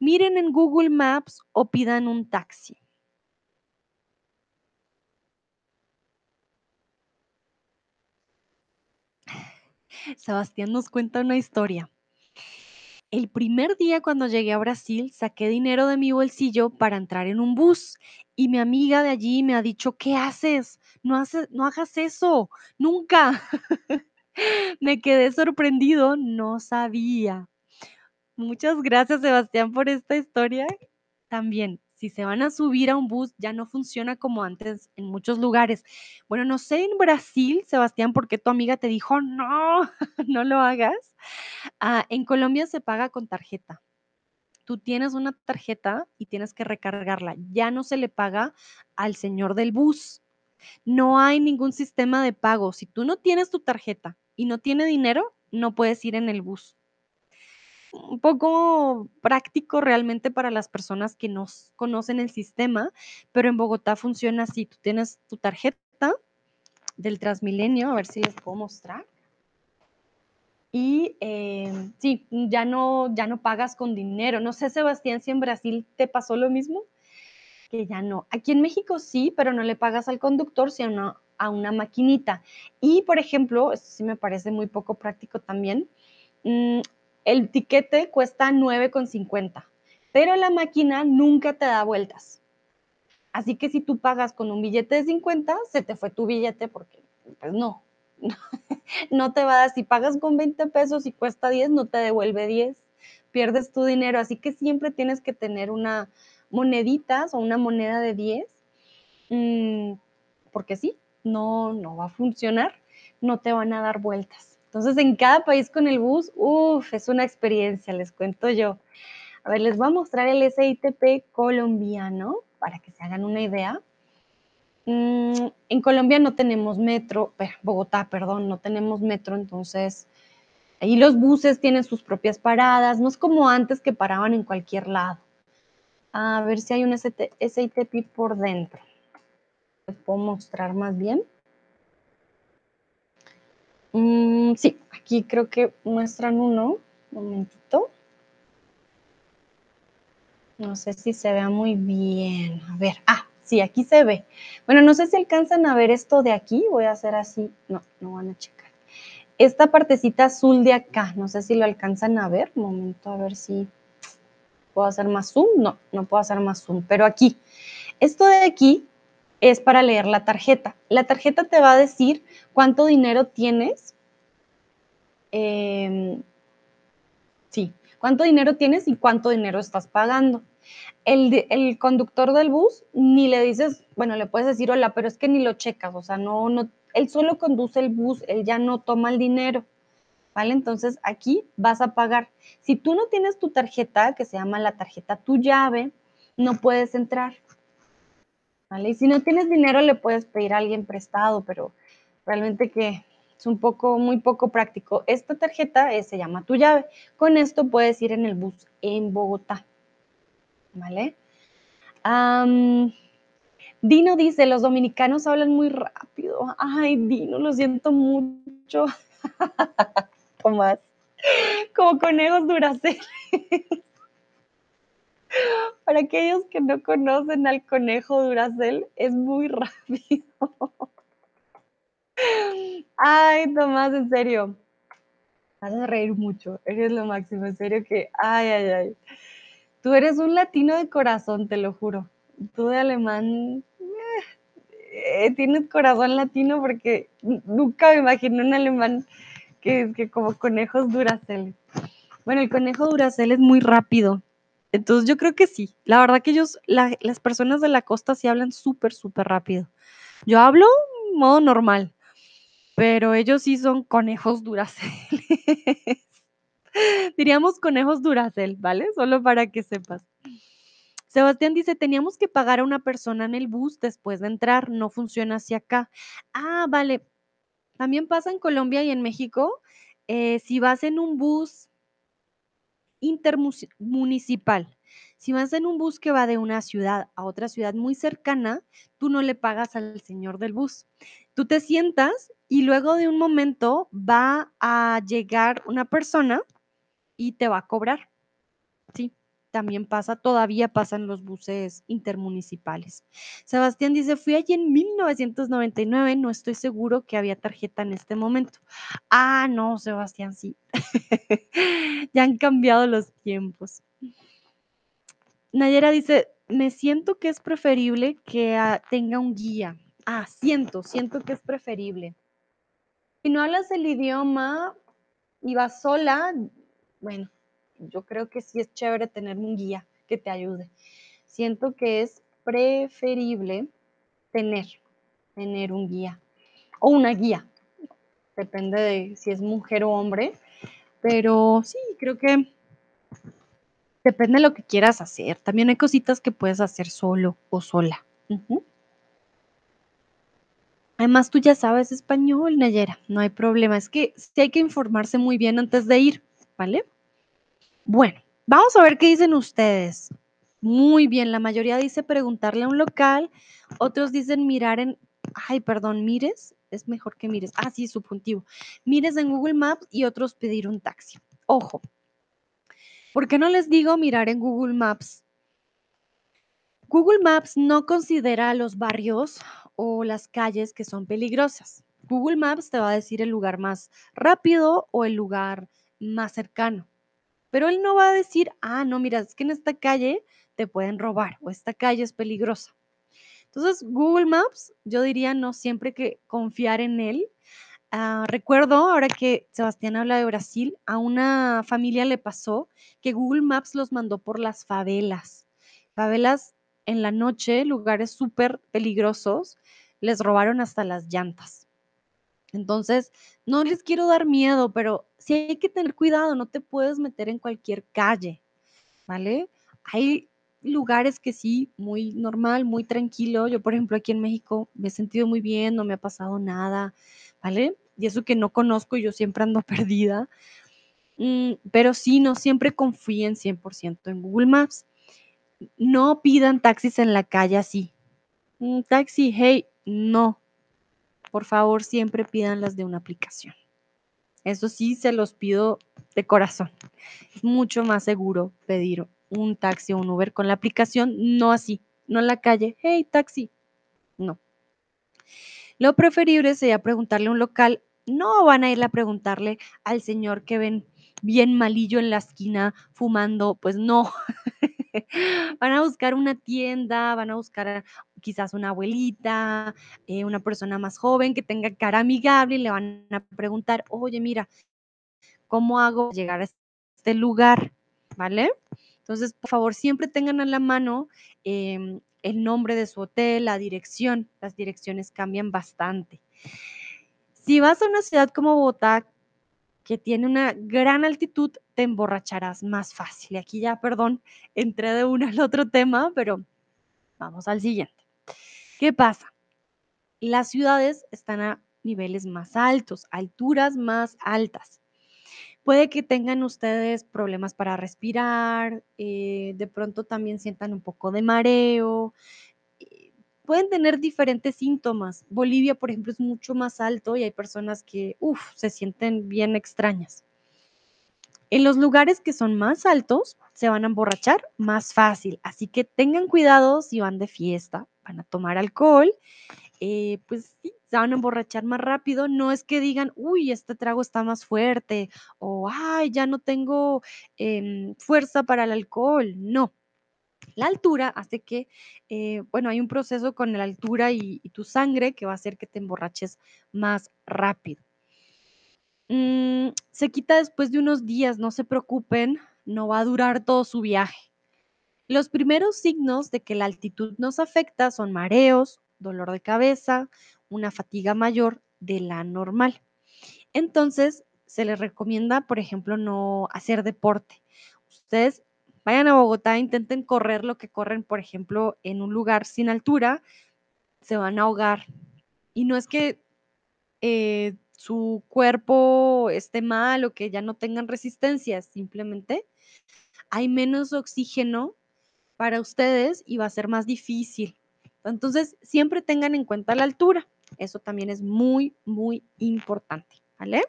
miren en Google Maps o pidan un taxi. Sebastián nos cuenta una historia. El primer día cuando llegué a Brasil, saqué dinero de mi bolsillo para entrar en un bus y mi amiga de allí me ha dicho, ¿qué haces? No, no hagas eso, nunca. me quedé sorprendido, no sabía. Muchas gracias, Sebastián, por esta historia. También si se van a subir a un bus, ya no funciona como antes en muchos lugares. Bueno, no sé en Brasil, Sebastián, por qué tu amiga te dijo, no, no lo hagas. Ah, en Colombia se paga con tarjeta. Tú tienes una tarjeta y tienes que recargarla. Ya no se le paga al señor del bus. No hay ningún sistema de pago. Si tú no tienes tu tarjeta y no tiene dinero, no puedes ir en el bus un poco práctico realmente para las personas que no conocen el sistema, pero en Bogotá funciona así. Tú tienes tu tarjeta del Transmilenio, a ver si les puedo mostrar. Y em, sí, ya no, ya no pagas con dinero. No sé, Sebastián, si en Brasil te pasó lo mismo, que ya no. Aquí en México sí, pero no le pagas al conductor, sino a una maquinita. Y, por ejemplo, esto sí me parece muy poco práctico también, mm, el tiquete cuesta 9,50, pero la máquina nunca te da vueltas. Así que si tú pagas con un billete de 50, se te fue tu billete porque, pues no, no te va a dar. Si pagas con 20 pesos y cuesta 10, no te devuelve 10, pierdes tu dinero. Así que siempre tienes que tener una moneditas o una moneda de 10, mm, porque sí, no, no va a funcionar, no te van a dar vueltas. Entonces, en cada país con el bus, uff, es una experiencia, les cuento yo. A ver, les voy a mostrar el SITP colombiano para que se hagan una idea. Mm, en Colombia no tenemos metro, Bogotá, perdón, no tenemos metro, entonces ahí los buses tienen sus propias paradas, no es como antes que paraban en cualquier lado. A ver si hay un SITP por dentro. Les puedo mostrar más bien. Mm, sí, aquí creo que muestran uno. Un momentito. No sé si se vea muy bien. A ver, ah, sí, aquí se ve. Bueno, no sé si alcanzan a ver esto de aquí. Voy a hacer así. No, no van a checar. Esta partecita azul de acá, no sé si lo alcanzan a ver. Un momento, a ver si puedo hacer más zoom. No, no puedo hacer más zoom, pero aquí. Esto de aquí es para leer la tarjeta. La tarjeta te va a decir cuánto dinero tienes. Em, sí, cuánto dinero tienes y cuánto dinero estás pagando. El, el, conductor del bus ni le dices, bueno, le puedes decir hola, pero es que ni lo checas, o sea, no, no, él solo conduce el bus, él ya no toma el dinero, ¿vale? Entonces aquí vas a pagar. Si tú no tienes tu tarjeta, que se llama la tarjeta tu llave, no puedes entrar. Y si no tienes dinero, le puedes pedir a alguien prestado, pero realmente que es un poco, muy poco práctico. Esta tarjeta se llama tu llave. Con esto puedes ir en el bus en Bogotá. ¿Vale? Dino dice, los dominicanos hablan muy rápido. Ay, Dino, lo siento mucho. Tomás, como conejos duracel. Para aquellos que no conocen al conejo Duracel, es muy rápido. Ay, Tomás, en serio. Vas a reír mucho. Eres lo máximo, en serio que. Ay, ay, ay. Tú eres un latino de corazón, te lo juro. Tú de alemán. Eh, tienes corazón latino porque nunca me imaginé un alemán que, que como conejos Duracel. Bueno, el conejo Duracel es muy rápido entonces yo creo que sí. La verdad que ellos, las personas de la costa sí hablan súper, súper rápido. Yo hablo modo normal, pero ellos sí son conejos duracel. Diríamos conejos duracel, ¿vale? Solo para que sepas. Sebastián dice, teníamos que pagar a una persona en el bus después de entrar, no funciona así acá. Ah, vale. También pasa en Colombia y en México. Eh, si vas en un bus intermunicipal. Si vas en un bus que va de una ciudad a otra ciudad muy cercana, tú no le pagas al señor del bus. Tú te sientas y luego de un momento va a llegar una persona y te va a cobrar. También pasa, todavía pasan los buses intermunicipales. Sebastián dice, fui allí en 1999, no estoy seguro que había tarjeta en este momento. Ah, no, Sebastián, sí. ya han cambiado los tiempos. Nayera dice, me siento que es preferible que ah, tenga un guía. Ah, siento, siento que es preferible. Si no hablas el idioma y vas sola, bueno, yo creo que sí es chévere tener un guía que te ayude. Siento que es preferible tener, tener un guía o una guía. Depende de si es mujer o hombre, pero sí, creo que depende de lo que quieras hacer. También hay cositas que puedes hacer solo o sola. Además, tú ya sabes español, Nayera, no hay problema. Es que sí hay que informarse muy bien antes de ir, ¿vale? Bueno, vamos a ver qué dicen ustedes. Muy bien, la mayoría dice preguntarle a un local, otros dicen mirar en, ay, perdón, mires, es mejor que mires. Ah, sí, subjuntivo. Mires en Google Maps y otros pedir un taxi. Ojo, ¿por qué no les digo mirar en Google Maps? Google Maps no considera los barrios o las calles que son peligrosas. Google Maps te va a decir el lugar más rápido o el lugar más cercano. Pero él no va a decir, ah, no, mira, es que en esta calle te pueden robar o esta calle es peligrosa. Entonces, Google Maps, yo diría no siempre que confiar en él. Ah, recuerdo, ahora que Sebastián habla de Brasil, a una familia le pasó que Google Maps los mandó por las favelas. Favelas en la noche, lugares súper peligrosos, les robaron hasta las llantas. Entonces, no les quiero dar miedo, pero sí hay que tener cuidado, no te puedes meter en cualquier calle. ¿vale? Hay lugares que sí, muy normal, muy tranquilo. Yo, por ejemplo, aquí en México me he sentido muy bien, no me ha pasado nada, ¿vale? Y eso que no conozco, yo siempre ando perdida. Mm, pero sí, no siempre confíen 100% en Google Maps. No pidan taxis en la calle así. Un taxi, hey, no. Por favor, siempre pidan las de una aplicación. Eso sí, se los pido de corazón. Es mucho más seguro pedir un taxi o un Uber con la aplicación, no así, no en la calle, hey, taxi. No. Lo preferible sería preguntarle a un local, no van a ir a preguntarle al señor que ven bien malillo en la esquina fumando, pues no. van a buscar una tienda, van a buscar quizás una abuelita, eh, una persona más joven que tenga cara amigable y le van a preguntar, oye, mira, ¿cómo hago para llegar a este lugar? ¿Vale? Entonces, por favor, siempre tengan a la mano em, el nombre de su hotel, la dirección. Las direcciones cambian bastante. Si vas a una ciudad como Bogotá, que tiene una gran altitud, te emborracharás más fácil. Y aquí ya, perdón, entré de uno al otro tema, pero vamos al siguiente. ¿Qué pasa? Las ciudades están a niveles más altos, alturas más altas. Puede que tengan ustedes problemas para respirar, eh, de pronto también sientan un poco de mareo, pueden tener diferentes síntomas. Bolivia, por ejemplo, es mucho más alto y hay personas que, uff, se sienten bien extrañas. En los lugares que son más altos, se van a emborrachar más fácil, así que tengan cuidado si van de fiesta, van a tomar alcohol, eh, pues se van a emborrachar más rápido. No es que digan, uy, este trago está más fuerte o, ay, ya no tengo em, fuerza para el alcohol. No, la altura hace que, eh, bueno, hay un proceso con la altura y, tu sangre que va a hacer que te emborraches más rápido. Mm, se quita después de unos días, no se preocupen, no va a durar todo su viaje. Los primeros signos de que la altitud nos afecta son mareos, dolor de cabeza, una fatiga mayor de la normal. Entonces, se les recomienda, por ejemplo, no hacer deporte. Ustedes vayan a Bogotá, intenten correr lo que corren, por ejemplo, en un lugar sin altura, se van a ahogar. Y no es que eh, su cuerpo esté mal o que ya no tengan resistencia, simplemente hay menos oxígeno para ustedes y va a ser más difícil. Entonces, siempre tengan en cuenta la altura. Eso también es muy, muy importante, ¿vale?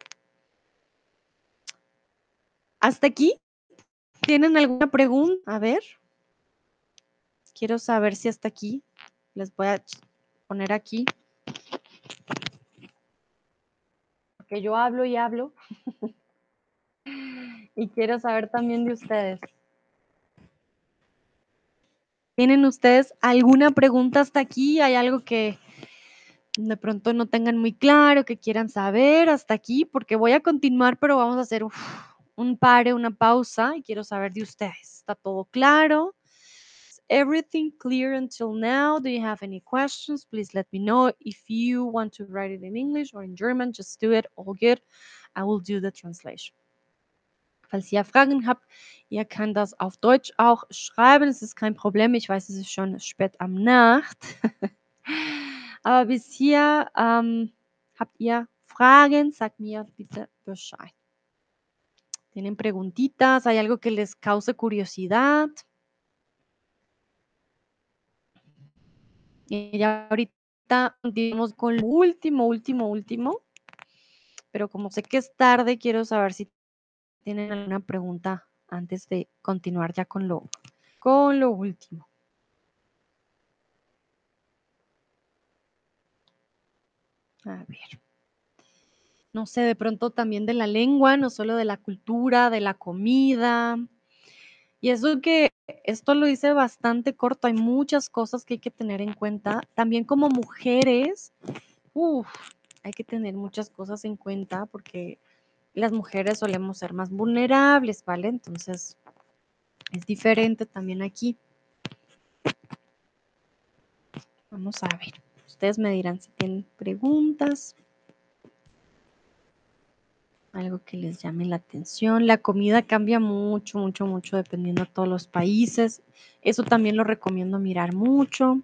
Hasta aquí. ¿Tienen alguna pregunta? A ver. Quiero saber si hasta aquí. Les voy a poner aquí. Porque yo hablo y hablo. y quiero saber también de ustedes. ¿Tienen ustedes alguna pregunta hasta aquí? ¿Hay algo que de pronto no tengan muy claro, que quieran saber hasta aquí? Porque voy a continuar, pero vamos a hacer uf, un pare, una pausa y quiero saber de ustedes. ¿Está todo claro? Is everything clear until now? Do you have any questions? Please let me know. If you want to write it in English or in German, just do it. All good. I will do the translation. Falls ihr Fragen habt, ihr könnt das auf Deutsch auch schreiben. Es ist kein Problem. Ich weiß, es ist schon spät am Nacht. Aber bis hier ähm, habt ihr Fragen, sagt mir bitte Bescheid. ¿Tienen preguntitas? ¿Hay algo que les cause curiosidad? Y ya ahorita continuamos con lo último, último, último. Pero como sé que es tarde, quiero saber si tienen alguna pregunta antes de continuar ya con lo, con lo último. A ver. No sé, de pronto también de la lengua, no solo de la cultura, de la comida. Y eso que esto lo hice bastante corto, hay muchas cosas que hay que tener en cuenta. También como mujeres, uf, hay que tener muchas cosas en cuenta porque las mujeres solemos ser más vulnerables, ¿vale? Entonces, es diferente también aquí. Vamos a ver. Ustedes me dirán si tienen preguntas. Algo que les llame la atención. La comida cambia mucho, mucho, mucho dependiendo de todos los países. Eso también lo recomiendo mirar mucho.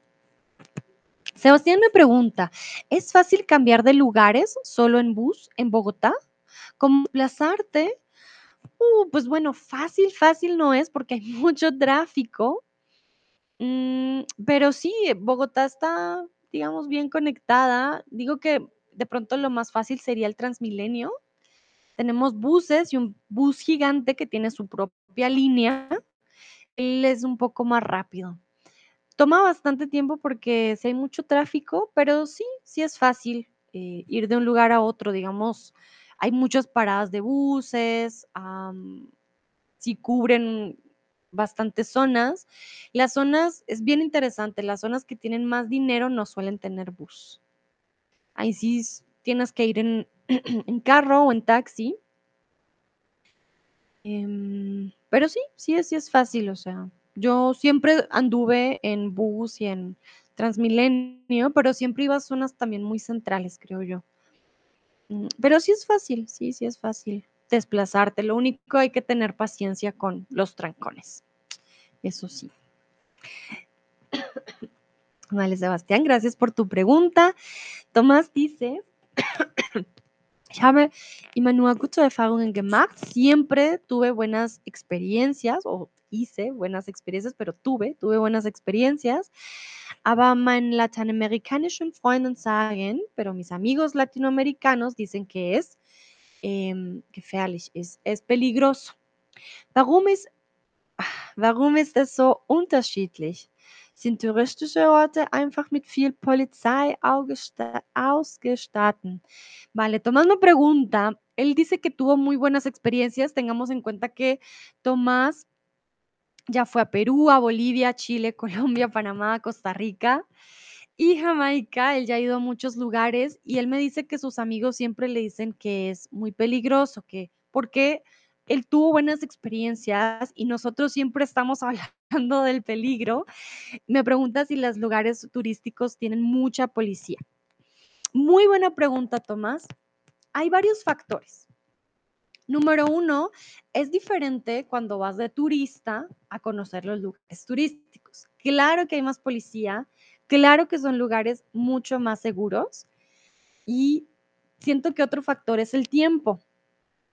Sebastián me pregunta, ¿es fácil cambiar de lugares solo en bus en Bogotá? ¿Cómo desplazarte? Uh, pues bueno, fácil, fácil no es porque hay mucho tráfico. Mm, pero sí, Bogotá está, digamos, bien conectada. Digo que de pronto lo más fácil sería el Transmilenio. Tenemos buses y un bus gigante que tiene su propia línea. Él es un poco más rápido. Toma bastante tiempo porque sí hay mucho tráfico, pero sí, sí es fácil eh, ir de un lugar a otro, digamos. Hay muchas paradas de buses, sí cubren bastantes zonas. Las zonas, es bien interesante, las zonas que tienen más dinero no suelen tener bus. Ahí sí tienes que ir en, en carro o en taxi. Em, pero sí, sí sí es fácil, o sea, yo siempre anduve en bus y en Transmilenio, pero siempre iba a zonas también muy centrales, creo yo. Mm, pero sí es fácil, sí, sí es fácil desplazarte. Lo único hay que tener paciencia con los trancones, eso sí. Vale, Sebastián, gracias por tu pregunta. Tomás dice, Ich habe immer nur gute Erfahrungen gemacht. Siempre tuve buenas experiencias o hice buenas experiencias, pero tuve, tuve buenas experiencias. Aber meinen lateinamerikanischen Freunden sagen, pero mis amigos latinoamericanos dicen que es em, gefährlich, ist, es peligroso. Warum ist, warum ist es so unterschiedlich? Sind touristische Orte einfach mit viel Polizei ausgesta- ausgestattet? Vale, Tomás me pregunta, él dice que tuvo muy buenas experiencias, tengamos en cuenta que Tomás ya fue a Perú, a Bolivia, Chile, Colombia, Panamá, Costa Rica y Jamaica, él ya ha ido a muchos lugares y él me dice que sus amigos siempre le dicen que es muy peligroso, que porque él tuvo buenas experiencias y nosotros siempre estamos hablando del peligro. Me pregunta si los lugares turísticos tienen mucha policía. Muy buena pregunta, Tomás. Hay varios factores. Número uno, es diferente cuando vas de turista a conocer los lugares turísticos. Claro que hay más policía, claro que son lugares mucho más seguros y siento que otro factor es el tiempo.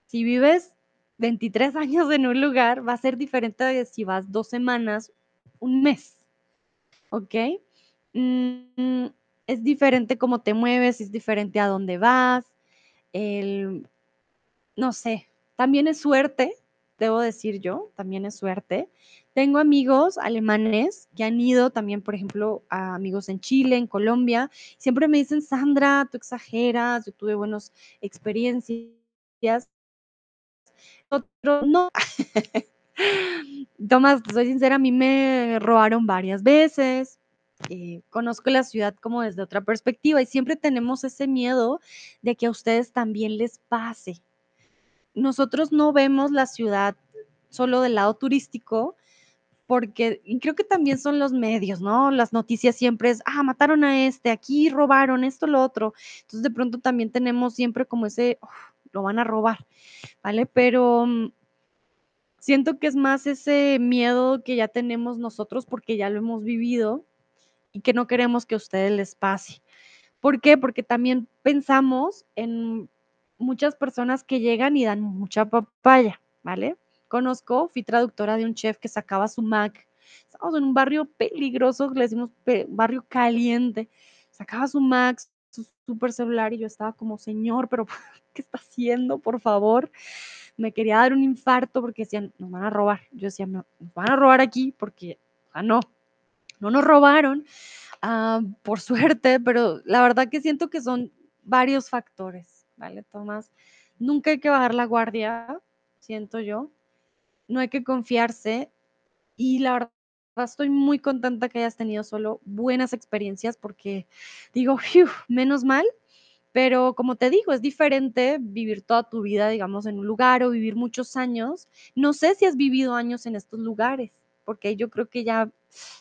Si vives 23 años en un lugar, va a ser diferente de si vas dos semanas, un mes, ¿ok? Mm, es diferente cómo te mueves, es diferente a dónde vas, el, no sé, también es suerte, debo decir yo, también es suerte. Tengo amigos alemanes que han ido también, por ejemplo, a amigos en Chile, en Colombia. Siempre me dicen, Sandra, tú exageras, yo tuve buenas experiencias. Otro, no. Tomás, soy sincera, a mí me robaron varias veces. eh, conozco la ciudad como desde otra perspectiva y siempre tenemos ese miedo de que a ustedes también les pase nosotros no vemos la ciudad solo del lado turístico, porque creo que también son los medios, ¿no? Las noticias siempre es, ah, mataron a este, aquí robaron esto, lo otro. Entonces de pronto también tenemos siempre como ese, "Uf, lo van a robar, ¿vale? Pero mm, siento que es más ese miedo que ya tenemos nosotros porque ya lo hemos vivido y que no queremos que a ustedes les pase. ¿Por qué? Porque también pensamos en muchas personas que llegan y dan mucha papaya, ¿vale? Conozco, fui traductora de un chef que sacaba su Mac. Estamos en un barrio peligroso, le decimos barrio caliente. Sacaba su Mac, su super celular y yo estaba como, señor, pero ¿qué está haciendo, por favor? Me quería dar un infarto porque decían, nos van a robar. Yo decía, no, nos van a robar aquí porque, ah, no, no nos robaron, Ah, por suerte, pero la verdad que siento que son varios factores, ¿vale, Tomás? Nunca hay que bajar la guardia, siento yo, no hay que confiarse y la verdad estoy muy contenta que hayas tenido solo buenas experiencias porque digo, "Fiu, menos mal, pero como te digo, es diferente vivir toda tu vida, digamos, en un lugar o vivir muchos años. No sé si has vivido años en estos lugares, porque yo creo que ya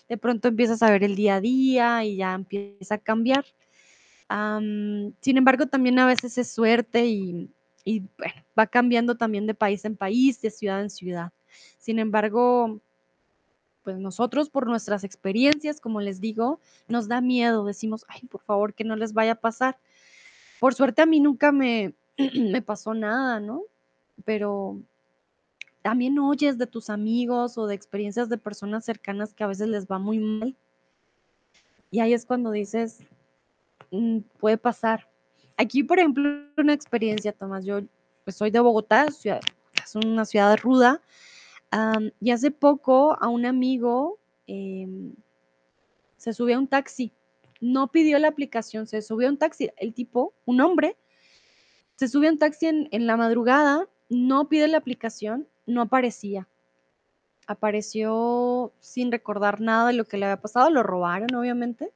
de pronto empiezas a ver el día a día y ya empieza a cambiar. Am, sin embargo, también a veces es suerte y y bueno, va cambiando también de país en país, de ciudad en ciudad. Sin embargo, pues nosotros por nuestras experiencias, como les digo, nos da miedo, decimos, ay, por favor, que no les vaya a pasar. Por suerte a mí nunca me, me pasó nada, ¿no? Pero también oyes de tus amigos o de experiencias de personas cercanas que a veces les va muy mal. Y ahí es cuando dices, mm, puede pasar. Aquí, por ejemplo, una experiencia, Tomás, yo pues, soy de Bogotá, es una ciudad ruda, y hace poco a un amigo em, se subió a un taxi, no pidió la aplicación, se subió a un taxi, el tipo, un hombre, se subió a un taxi en, en la madrugada, no pide la aplicación, no aparecía. Apareció sin recordar nada de lo que le había pasado, lo robaron, obviamente.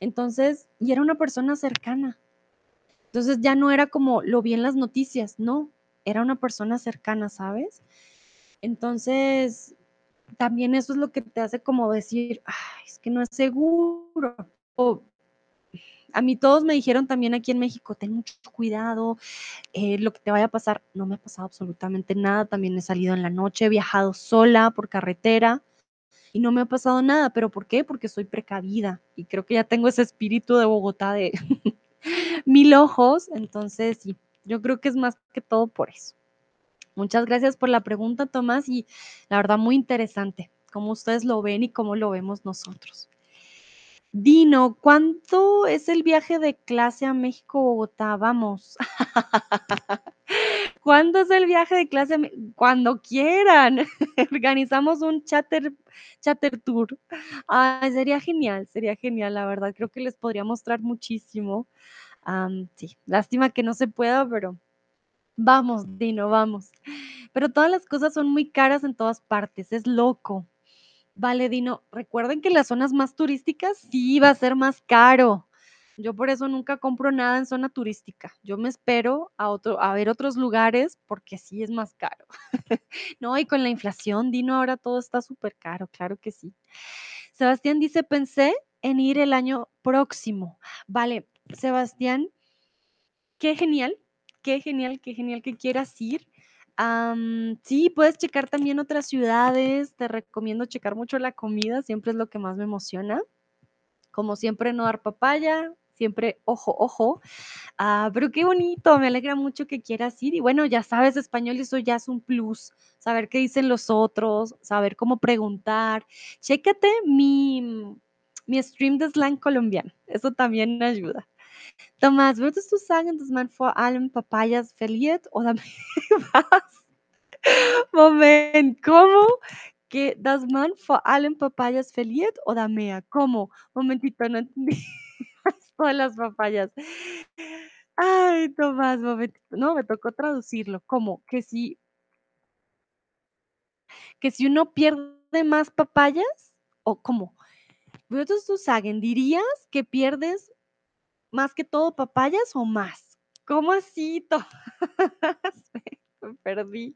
Entonces, y era una persona cercana. Entonces ya no era como lo vi en las noticias, no, era una persona cercana, ¿sabes? Entonces, también eso es lo que te hace como decir, Ay, es que no es seguro. A mí todos me dijeron también aquí en México, ten mucho cuidado, eh, lo que te vaya a pasar. No me ha pasado absolutamente nada. También he salido en la noche, he viajado sola por carretera y no me ha pasado nada. ¿Pero por qué? Porque soy precavida y creo que ya tengo ese espíritu de Bogotá de mil ojos. Entonces, sí, yo creo que es más que todo por eso. Muchas gracias por la pregunta, Tomás, y la verdad muy interesante, cómo ustedes lo ven y cómo lo vemos nosotros. Dino, ¿cuánto es el viaje de clase a México-Bogotá? Vamos. ¿Cuándo es el viaje de clase? Cuando quieran. Organizamos un chatter, chatter tour. Ay, sería genial, sería genial, la verdad. Creo que les podría mostrar muchísimo. sí, lástima que no se pueda, pero vamos, Dino, vamos. Pero todas las cosas son muy caras en todas partes, es loco. Vale, Dino, recuerden que las zonas más turísticas sí va a ser más caro. Yo por eso nunca compro nada en zona turística. Yo me espero a, otro, a ver otros lugares porque sí es más caro. no, y con la inflación, Dino, ahora todo está súper caro, claro que sí. Sebastián dice, pensé en ir el año próximo. Vale, Sebastián, qué genial, qué genial, qué genial que quieras ir sí, puedes checar también otras ciudades. Te recomiendo checar mucho la comida, siempre es lo que más me emociona. Como siempre, no dar papaya, siempre ojo, ojo. Ah, pero qué bonito, me alegra mucho que quieras ir. Y bueno, ya sabes español, eso ya es un plus. Saber qué dicen los otros, saber cómo preguntar. Chécate mi, mi stream de slang colombiano, eso también ayuda. Thomas, würdest du sagen, dass man vor allem Papayas verliert oder was? Moment, ¿cómo? ¿Que das man vor allem Papayas verliert oder mehr? ¿Cómo? Momentito, no entendí. Todas las papayas. Ay, Tomás, momentito. No, me tocó traducirlo. ¿Cómo? Que si que si uno pierde más papayas, ¿o cómo? Würdest du sagen, dirías que pierdes ¿Más que todo papayas o más? ¿Cómo así? Me perdí.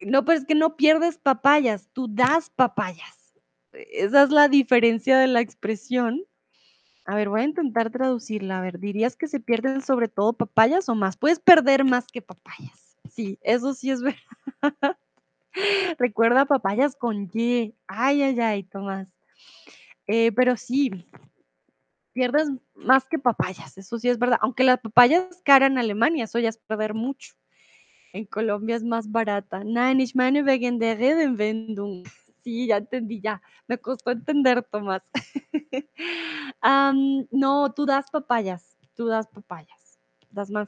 No, pero es que no pierdes papayas, tú das papayas. Esa es la diferencia de la expresión. A ver, voy a intentar traducirla. A ver, ¿dirías que se pierden sobre todo papayas o más? Puedes perder más que papayas. Sí, eso sí es verdad. Recuerda papayas con Y. Ay, ay, ay, Tomás. Eh, pero sí, pierdes más que papayas, eso sí es verdad. Aunque la papaya es cara en Alemania, eso ya es perder mucho. En Colombia es más barata. Sí, ya entendí, ya. Me costó entender, Tomás. no, tú das papayas, tú das papayas. Das mal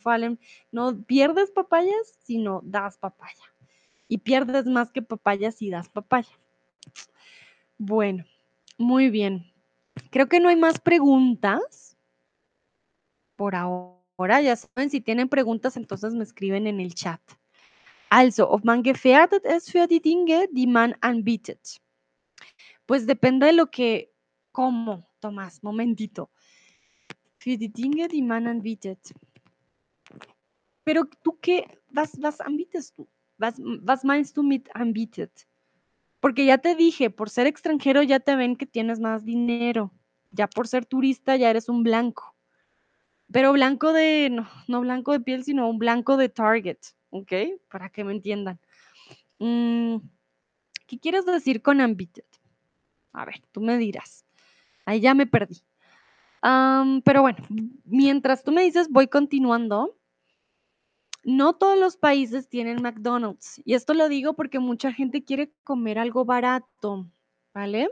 No pierdes papayas, sino das papaya. Y pierdes más que papayas si das papaya. Bueno, muy bien. Creo que no hay más preguntas por ahora. Ya saben, si tienen preguntas, entonces me escriben en el chat. Also, ob man gefährdet es für die Dinge, die man anbietet. Pues depende de lo que, ¿cómo, Tomás? Momentito. Für die Dinge, die man anbietet. Pero tú qué, was, was anbietest du? Was, was meinst du mit anbietet? Porque ya te dije, por ser extranjero ya te ven que tienes más dinero. Ya por ser turista ya eres un blanco. Pero blanco de no, no blanco de piel, sino un blanco de Target, ¿okey? Para que me entiendan. Mm, ¿qué quieres decir con ambiguous? A ver, tú me dirás. Ahí ya me perdí. Pero bueno, mientras tú me dices, voy continuando. No todos los países tienen McDonald's, y esto lo digo porque mucha gente quiere comer algo barato, ¿vale?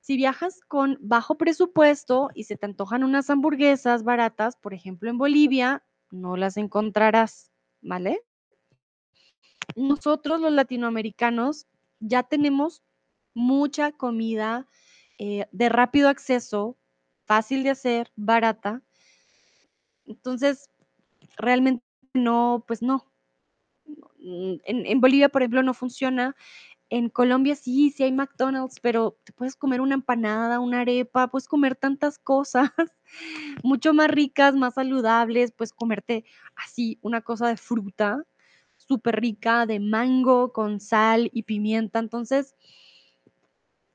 Si viajas con bajo presupuesto y se te antojan unas hamburguesas baratas, por ejemplo, en Bolivia, no las encontrarás, ¿vale? Nosotros, los latinoamericanos, ya tenemos mucha comida, eh, de rápido acceso, fácil de hacer, barata. Entonces, realmente no, pues no. Mm, en Bolivia, por ejemplo, no funciona. En Colombia sí, sí hay McDonald's, pero te puedes comer una empanada, una arepa, puedes comer tantas cosas mucho más ricas, más saludables, puedes comerte así una cosa de fruta superrica, de mango con sal y pimienta. Entonces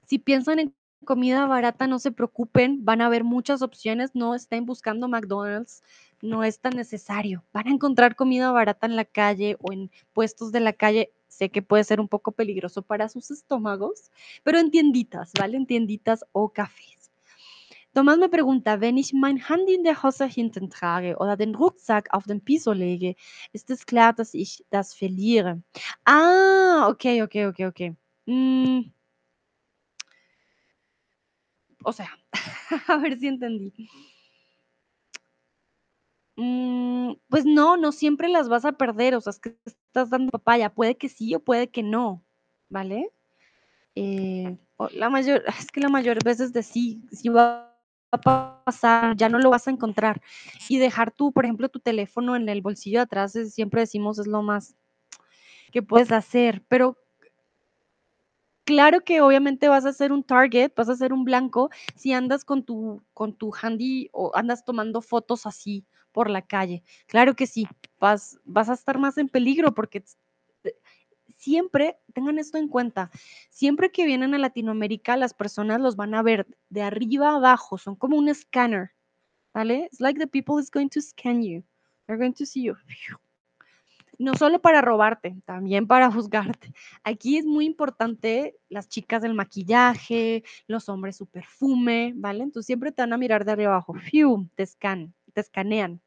si piensan en comida barata, no se preocupen, van a haber muchas opciones, no estén buscando McDonald's, no es tan necesario. Van a encontrar comida barata en la calle o en puestos de la calle. Sé que puede ser un poco peligroso para sus estómagos, pero en tienditas, ¿vale? En tienditas o cafés. Tomás me pregunta, wenn ich mein Handy in der Hose hinten trage oder den Rucksack auf den Piso lege, ist es klar, dass ich das verliere? Ah, okey, okey, okey, okey. Mm. O sea, a ver si entendí. Mm, pues no, no siempre las vas a perder, o sea, es que estás dando papaya, puede que sí o puede que no, ¿vale? Eh, la mayor es que la mayor veces de sí, sí va a pasar, ya no lo vas a encontrar. Y dejar tú, por ejemplo, tu teléfono en el bolsillo de atrás, es siempre decimos, es lo más que puedes hacer, pero claro que obviamente vas a ser un target, vas a ser un blanco si andas con tu con tu handy o andas tomando fotos así por la calle. Claro que sí, vas vas a estar más en peligro porque eh, siempre tengan esto en cuenta, siempre que vienen a Latinoamérica, las personas los van a ver de arriba a abajo, son como un escáner, ¿vale? It's like the people is going to scan you. They're going to see you. No solo para robarte, también para juzgarte. Aquí es muy importante las chicas del maquillaje, los hombres su perfume, ¿vale? Entonces, siempre te van a mirar de arriba abajo, fiu, te scan te escanean.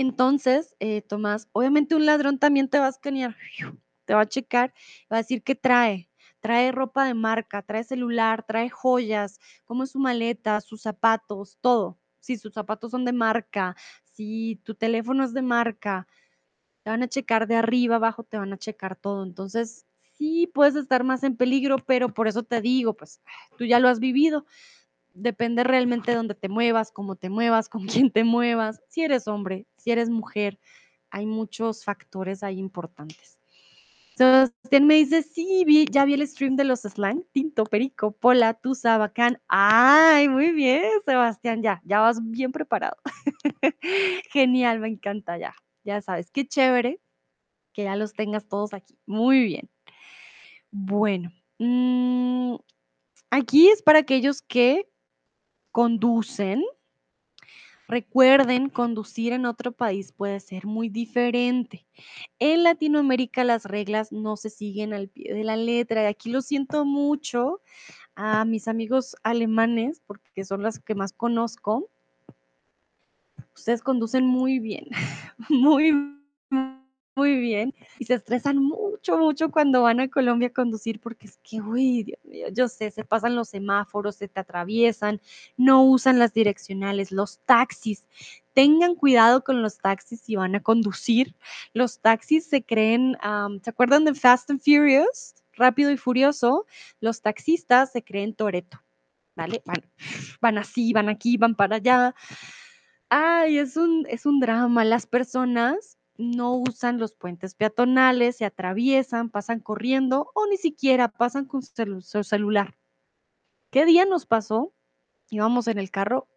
Entonces, eh, Tomás, obviamente un ladrón también te va a escanear, te va a checar, va a decir: "¿Qué trae?". Trae ropa de marca, trae celular, trae joyas, cómo es su maleta, sus zapatos, todo. Si sus zapatos son de marca, si tu teléfono es de marca, te van a checar de arriba abajo, te van a checar todo. Entonces, sí puedes estar más en peligro, pero por eso te digo, pues, tú ya lo has vivido. Depende realmente de dónde te muevas, cómo te muevas, con quién te muevas, si eres hombre, si eres mujer, hay muchos factores ahí importantes. Sebastián me dice: "Sí, vi, ya vi el stream de los slang, tinto, perico, pola, tusa, bacán". Ay, muy bien, Sebastián, ya, ya vas bien preparado. Genial, me encanta, ya, ya sabes, qué chévere que ya los tengas todos aquí. Muy bien. Bueno, mm, aquí es para aquellos que conducen. Recuerden, conducir en otro país puede ser muy diferente. En Latinoamérica las reglas no se siguen al pie de la letra, y aquí lo siento mucho a mis amigos alemanes, porque son las que más conozco. Ustedes conducen muy bien, muy, muy bien, y se estresan mucho, mucho cuando van a Colombia a conducir, porque es que, uy, Dios mío, yo sé, se pasan los semáforos, se te atraviesan, no usan las direccionales, los taxis. Tengan cuidado con los taxis si van a conducir. Los taxis se creen, ¿se acuerdan de Fast and Furious? Rápido y Furioso. Los taxistas se creen Toretto, ¿vale? Van van así, van aquí, van para allá. Ay, es un es un drama. Las personas no usan los puentes peatonales, se atraviesan, pasan corriendo o ni siquiera pasan con celu su celular. ¿Qué día nos pasó? Íbamos en el carro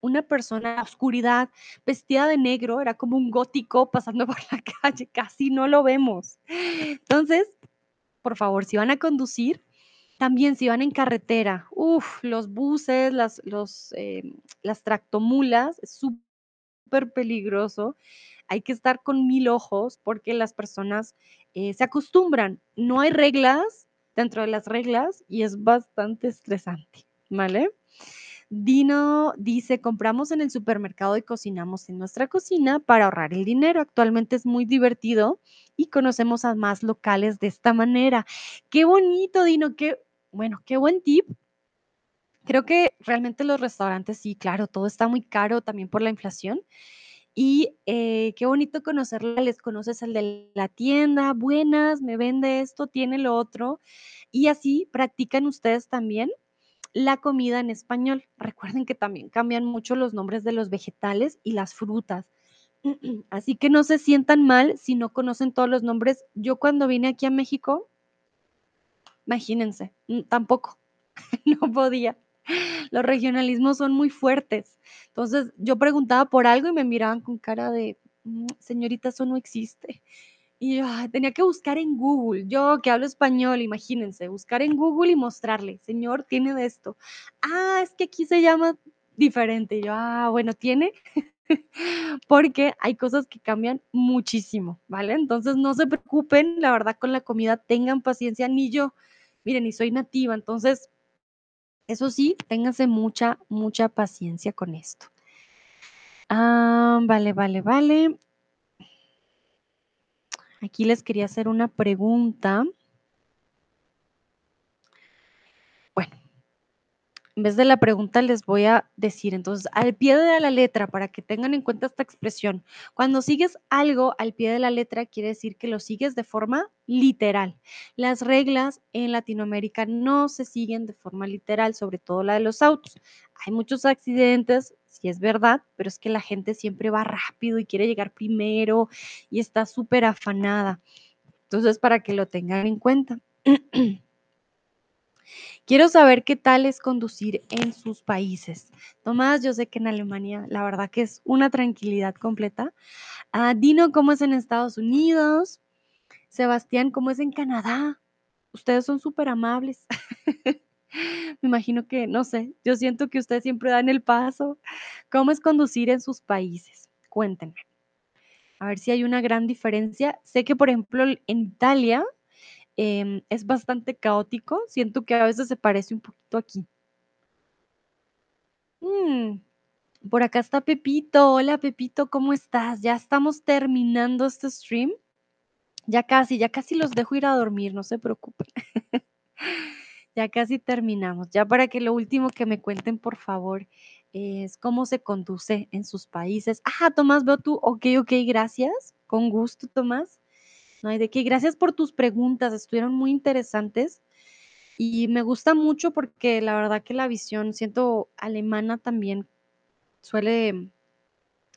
una persona en la oscuridad, vestida de negro, era como un gótico pasando por la calle, casi no lo vemos. Entonces, por favor, si van a conducir, También si van en carretera, uf, los buses, las los, em, las tractomulas, es súper peligroso. Hay que estar con 1000 ojos porque las personas, eh, se acostumbran. No hay reglas dentro de las reglas y es bastante estresante, ¿vale? Dino dice: "Compramos en el supermercado y cocinamos en nuestra cocina para ahorrar el dinero. Actualmente es muy divertido y conocemos a más locales de esta manera". Qué bonito, Dino, qué bueno, qué buen tip. Creo que realmente los restaurantes sí, claro, todo está muy caro también por la inflación. Y, eh, qué bonito conocerles, conoces al de la tienda, buenas, me vende esto, tiene lo otro, y así practican ustedes también la comida en español. Recuerden que también cambian mucho los nombres de los vegetales y las frutas. Así que no se sientan mal si no conocen todos los nombres. Yo cuando vine aquí a México imagínense, mm, tampoco, no podía. Los regionalismos son muy fuertes. Entonces, yo preguntaba por algo y me miraban con cara de: "Mm, señorita, eso no existe". Y yo, tenía que buscar en Google, yo que hablo español, imagínense, buscar en Google y mostrarle: "Señor, tiene de esto". "Ah, es que aquí se llama diferente". Y yo: "Ah, bueno, ¿tiene?". Porque hay cosas que cambian muchísimo, ¿vale? Entonces, no se preocupen, la verdad, con la comida, tengan paciencia, ni yo. Miren, ni soy nativa, entonces eso sí, ténganse mucha, mucha paciencia con esto. Ah, vale, vale, vale. Aquí les quería hacer una pregunta. En vez de la pregunta, les voy a decir, entonces, al pie de la letra, para que tengan en cuenta esta expresión. Cuando sigues algo al pie de la letra, quiere decir que lo sigues de forma literal. Las reglas en Latinoamérica no se siguen de forma literal, sobre todo la de los autos. Hay muchos accidentes, sí es verdad, pero es que la gente siempre va rápido y quiere llegar primero y está súper afanada. Entonces, para que lo tengan en cuenta. Quiero saber qué tal es conducir en sus países. Tomás, yo sé que en Alemania la verdad que es una tranquilidad completa. Ah, Dino, ¿cómo es en Estados Unidos? Sebastián, ¿cómo es en Canadá? Ustedes son súper amables. Me imagino que, no sé, yo siento que ustedes siempre dan el paso. ¿Cómo es conducir en sus países? Cuéntenme. A ver si hay una gran diferencia. Sé que, por ejemplo, en Italia Em, es bastante caótico, siento que a veces se parece un poquito aquí. Mm, por acá está Pepito. Hola, Pepito, ¿cómo estás? Ya estamos terminando este stream. Ya casi, ya casi los dejo ir a dormir, no se preocupen. Ya casi terminamos. Ya para que lo último que me cuenten, por favor, es cómo se conduce en sus países. Ah, Tomás, veo tú. Okey, okey, gracias. Con gusto, Tomás. No hay de qué. Gracias por tus preguntas, estuvieron muy interesantes. Y me gusta mucho porque la verdad que la visión, siento, alemana también suele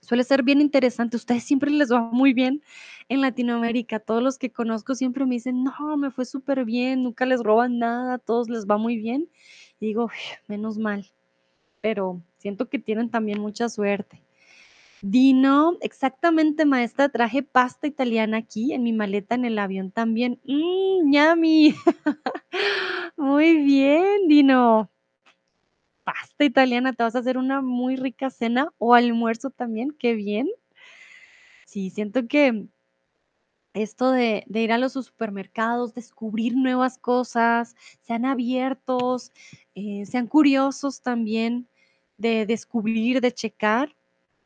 suele ser bien interesante. Ustedes siempre les va muy bien en Latinoamérica. Todos los que conozco siempre me dicen: "No, me fue súper bien, nunca les roban nada, todos les va muy bien". Y digo: "Menos mal". Pero siento que tienen también mucha suerte. Dino, exactamente, maestra, traje pasta italiana aquí en mi maleta en el avión también. Mm, yummy. Muy bien, Dino. Pasta italiana, te vas a hacer una muy rica cena o almuerzo también, qué bien. Sí, siento que esto de de ir a los supermercados, descubrir nuevas cosas, sean abiertos, eh, sean curiosos también de descubrir, de checar.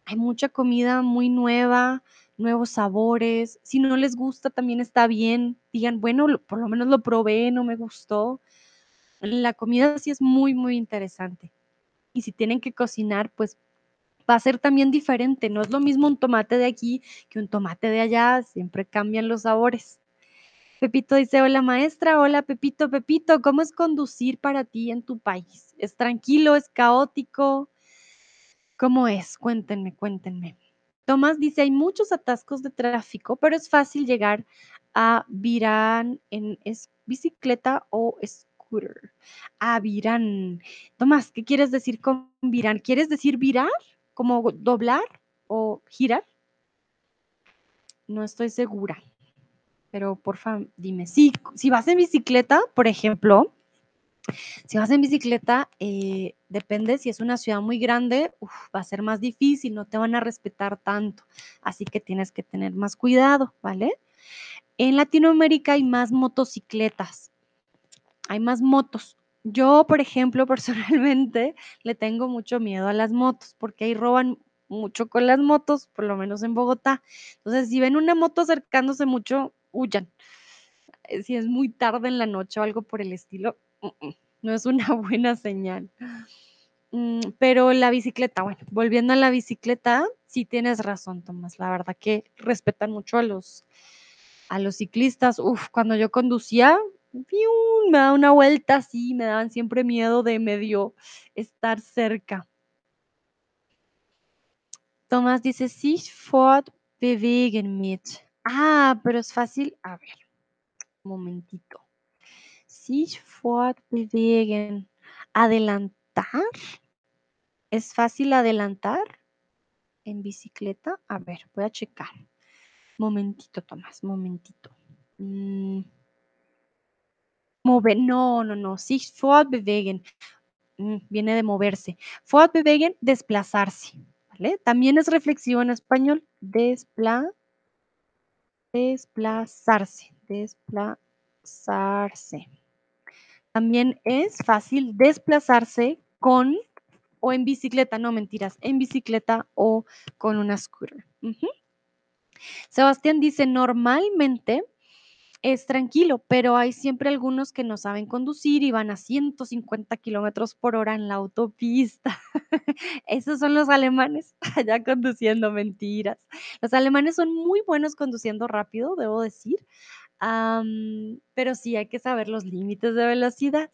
Hay mucha comida muy nueva, nuevos sabores. Si no les gusta, también está bien. Digan: "Bueno, lo por lo menos lo probé, no me gustó". La comida sí es muy, muy interesante. Y si tienen que cocinar, pues, va a ser también diferente. No es lo mismo un tomate de aquí que un tomate de allá, siempre cambian los sabores. Pepito dice: "Hola, maestra". Hola, Pepito. Pepito, ¿cómo es conducir para ti en tu país? ¿Es tranquilo, es caótico? ¿Cómo es? Cuéntenme, cuéntenme. Tomás dice: "Hay muchos atascos de tráfico, pero es fácil llegar a Virán en bicicleta o scooter". A Virán. Tomás, ¿qué quieres decir con virán? ¿Quieres decir virar? ¿Como doblar o girar? No estoy segura, pero porfa, dime. Sí, si vas en bicicleta, por ejemplo Si vas en bicicleta, eh, depende, si es una ciudad muy grande, va a ser más difícil, no te van a respetar tanto, así que tienes que tener más cuidado, ¿vale? En Latinoamérica hay más motocicletas, hay más motos. Yo, por ejemplo, personalmente le tengo mucho miedo a las motos porque ahí roban mucho con las motos, por lo menos en Bogotá. Entonces, si ven una moto acercándose mucho, huyan. Eh, Si es muy tarde en la noche o algo por el estilo, no es una buena señal. Mm, pero la bicicleta, bueno, volviendo a la bicicleta, sí tienes razón, Tomás. La verdad que respetan mucho a los, a los ciclistas. Uf, cuando yo conducía, me daba una vuelta así, me daban siempre miedo de medio estar cerca. Tomás dice, sich fortbewegen mit. Ah, pero es fácil. A ver, momentito. Sich fortbewegen. ¿Adelantar? ¿Es fácil adelantar en bicicleta? A ver, voy a checar. Momentito, Tomás, momentito. Mm, Mover, no, no, no. Sich fortbewegen. Mm, viene de moverse. Fortbewegen, desplazarse. ¿Vale? También es reflexivo en español. Despla, desplazarse. Desplazarse. También es fácil desplazarse con o en bicicleta, no mentiras, en bicicleta o con una scooter. Sebastián dice, normalmente es tranquilo, pero hay siempre algunos que no saben conducir y van a 150 kilómetros por hora en la autopista. Esos son los alemanes allá conduciendo mentiras. Los alemanes son muy buenos conduciendo rápido, debo decir, pero sí hay que saber los límites de velocidad.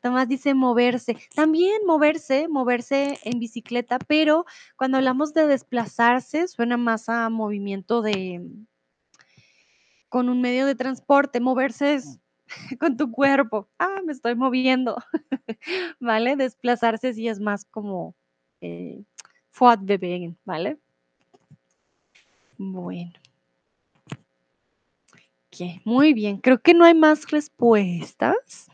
Tomás dice moverse. También moverse, moverse en bicicleta, pero cuando hablamos de desplazarse, suena más a movimiento de con un medio de transporte. Moverse es con tu cuerpo. Ah, me estoy moviendo. ¿Vale? Desplazarse sí es más como eh, ¿vale? Bueno. Muy bien. Creo que no hay más respuestas.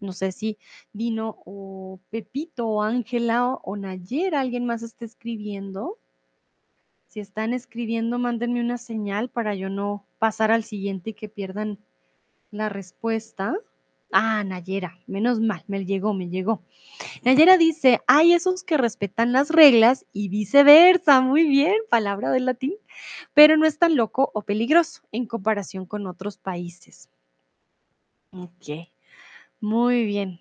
No sé si Dino o Pepito o Ángela o Nayera, alguien más está escribiendo. Si están escribiendo, mándenme una señal para yo no pasar al siguiente y que pierdan la respuesta. Ah, Nayera, menos mal, me llegó, me llegó. Nayera dice, hay esos que respetan las reglas y viceversa. Muy bien, palabra del latín, pero no es tan loco o peligroso en comparación con otros países. Ok. Muy bien.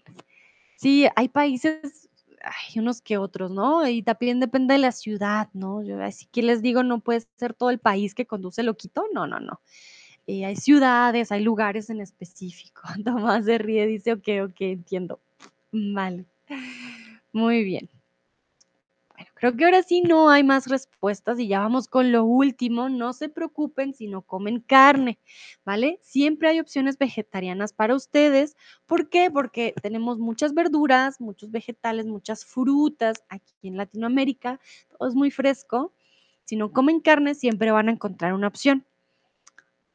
Sí, hay países, hay unos que otros, ¿no? Y también depende de la ciudad, ¿no? Yo así que les digo, no puede ser todo el país que conduce loquito, no, no, no. Eh, hay ciudades, hay lugares en específico. Tomás se ríe, dice, ok, ok, entiendo. Vale. Muy bien. Bueno, creo que ahora sí no hay más respuestas y ya vamos con lo último. No se preocupen si no comen carne, ¿vale? Siempre hay opciones vegetarianas para ustedes. ¿Por qué? Porque tenemos muchas verduras, muchos vegetales, muchas frutas aquí en Latinoamérica. Todo es muy fresco. Si no comen carne, siempre van a encontrar una opción.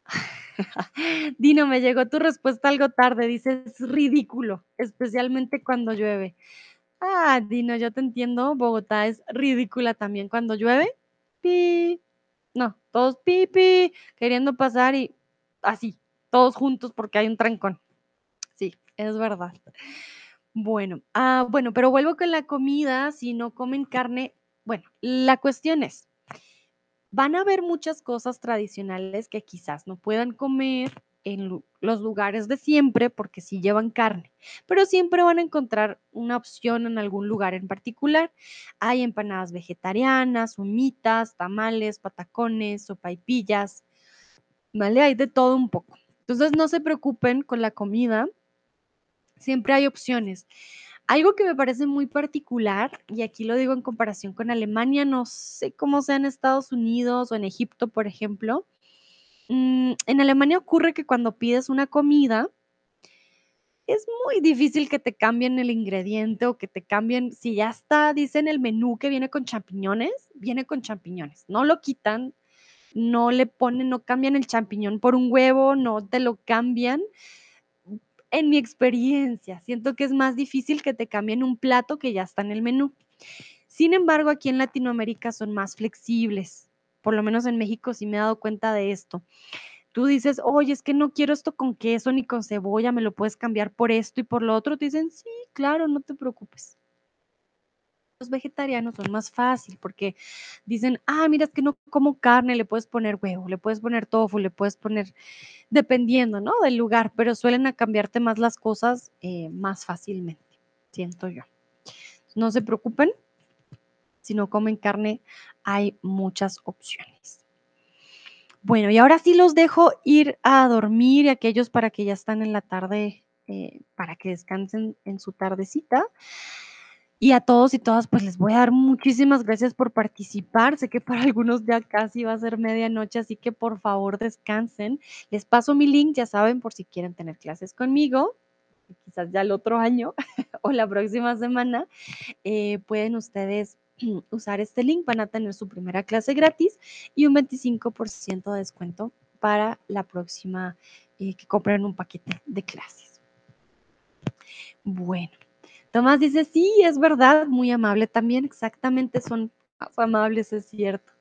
Dino, me llegó tu respuesta algo tarde. Dices, es ridículo, especialmente cuando llueve. Ah, Dino, yo te entiendo. Bogotá es ridícula también cuando llueve. Pi. No, todos pi, pi, queriendo pasar y así, todos juntos porque hay un trancón. Sí, es verdad. Bueno, ah, bueno, pero vuelvo con la comida. Si no comen carne, bueno, la cuestión es, van a haber muchas cosas tradicionales que quizás no puedan comer en los lugares de siempre porque sí llevan carne, pero siempre van a encontrar una opción en algún lugar en particular. Hay empanadas vegetarianas, humitas, tamales, patacones, sopaipillas, ¿vale? Hay de todo un poco. Entonces no se preocupen con la comida, siempre hay opciones. Algo que me parece muy particular, y aquí lo digo en comparación con Alemania, no sé cómo sea en Estados Unidos o en Egipto, por ejemplo. mm, en Alemania ocurre que cuando pides una comida, es muy difícil que te cambien el ingrediente o que te cambien, si ya está, dice en el menú que viene con champiñones, viene con champiñones, no lo quitan, no le ponen, no cambian el champiñón por un huevo, no te lo cambian. En mi experiencia, siento que es más difícil que te cambien un plato que ya está en el menú. Sin embargo, aquí en Latinoamérica son más flexibles. Por lo menos en México sí me he dado cuenta de esto. Tú dices: "Oye, es que no quiero esto con queso ni con cebolla, ¿me lo puedes cambiar por esto y por lo otro?". Te dicen: "Sí, claro, no te preocupes". Los vegetarianos son más fácil porque dicen: "Ah, mira, es que no como carne", le puedes poner huevo, le puedes poner tofu, le puedes poner dependiendo, ¿no?, del lugar, pero suelen a cambiarte más las cosas, eh, más fácilmente, siento yo. No se preocupen si no comen carne, hay muchas opciones. Bueno, y ahora sí los dejo ir a dormir, y aquellos para que ya están en la tarde, eh, para que descansen en su tardecita. Y a todos y todas, pues, les voy a dar muchísimas gracias por participar. Sé que para algunos ya casi va a ser medianoche, así que por favor descansen. Les paso mi link, ya saben, por si quieren tener clases conmigo, quizás ya el otro año o la próxima semana, eh, pueden ustedes usar este link, van a tener su primera clase gratis y un 25% de descuento para la próxima, eh, que compren un paquete de clases. Bueno, Tomás dice: "Sí, es verdad, muy amable también", exactamente, son más amables, es cierto.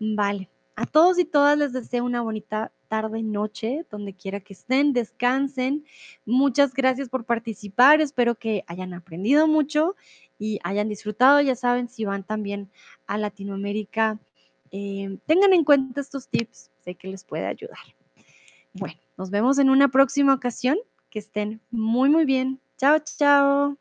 Vale, a todos y todas les deseo una bonita tarde, noche, donde quiera que estén, descansen. Muchas gracias por participar, espero que hayan aprendido mucho y hayan disfrutado. Ya saben, si van también a Latinoamérica, eh, tengan en cuenta estos tips, sé que les puede ayudar. Bueno, nos vemos en una próxima ocasión, que estén muy, muy bien. Chao, chao.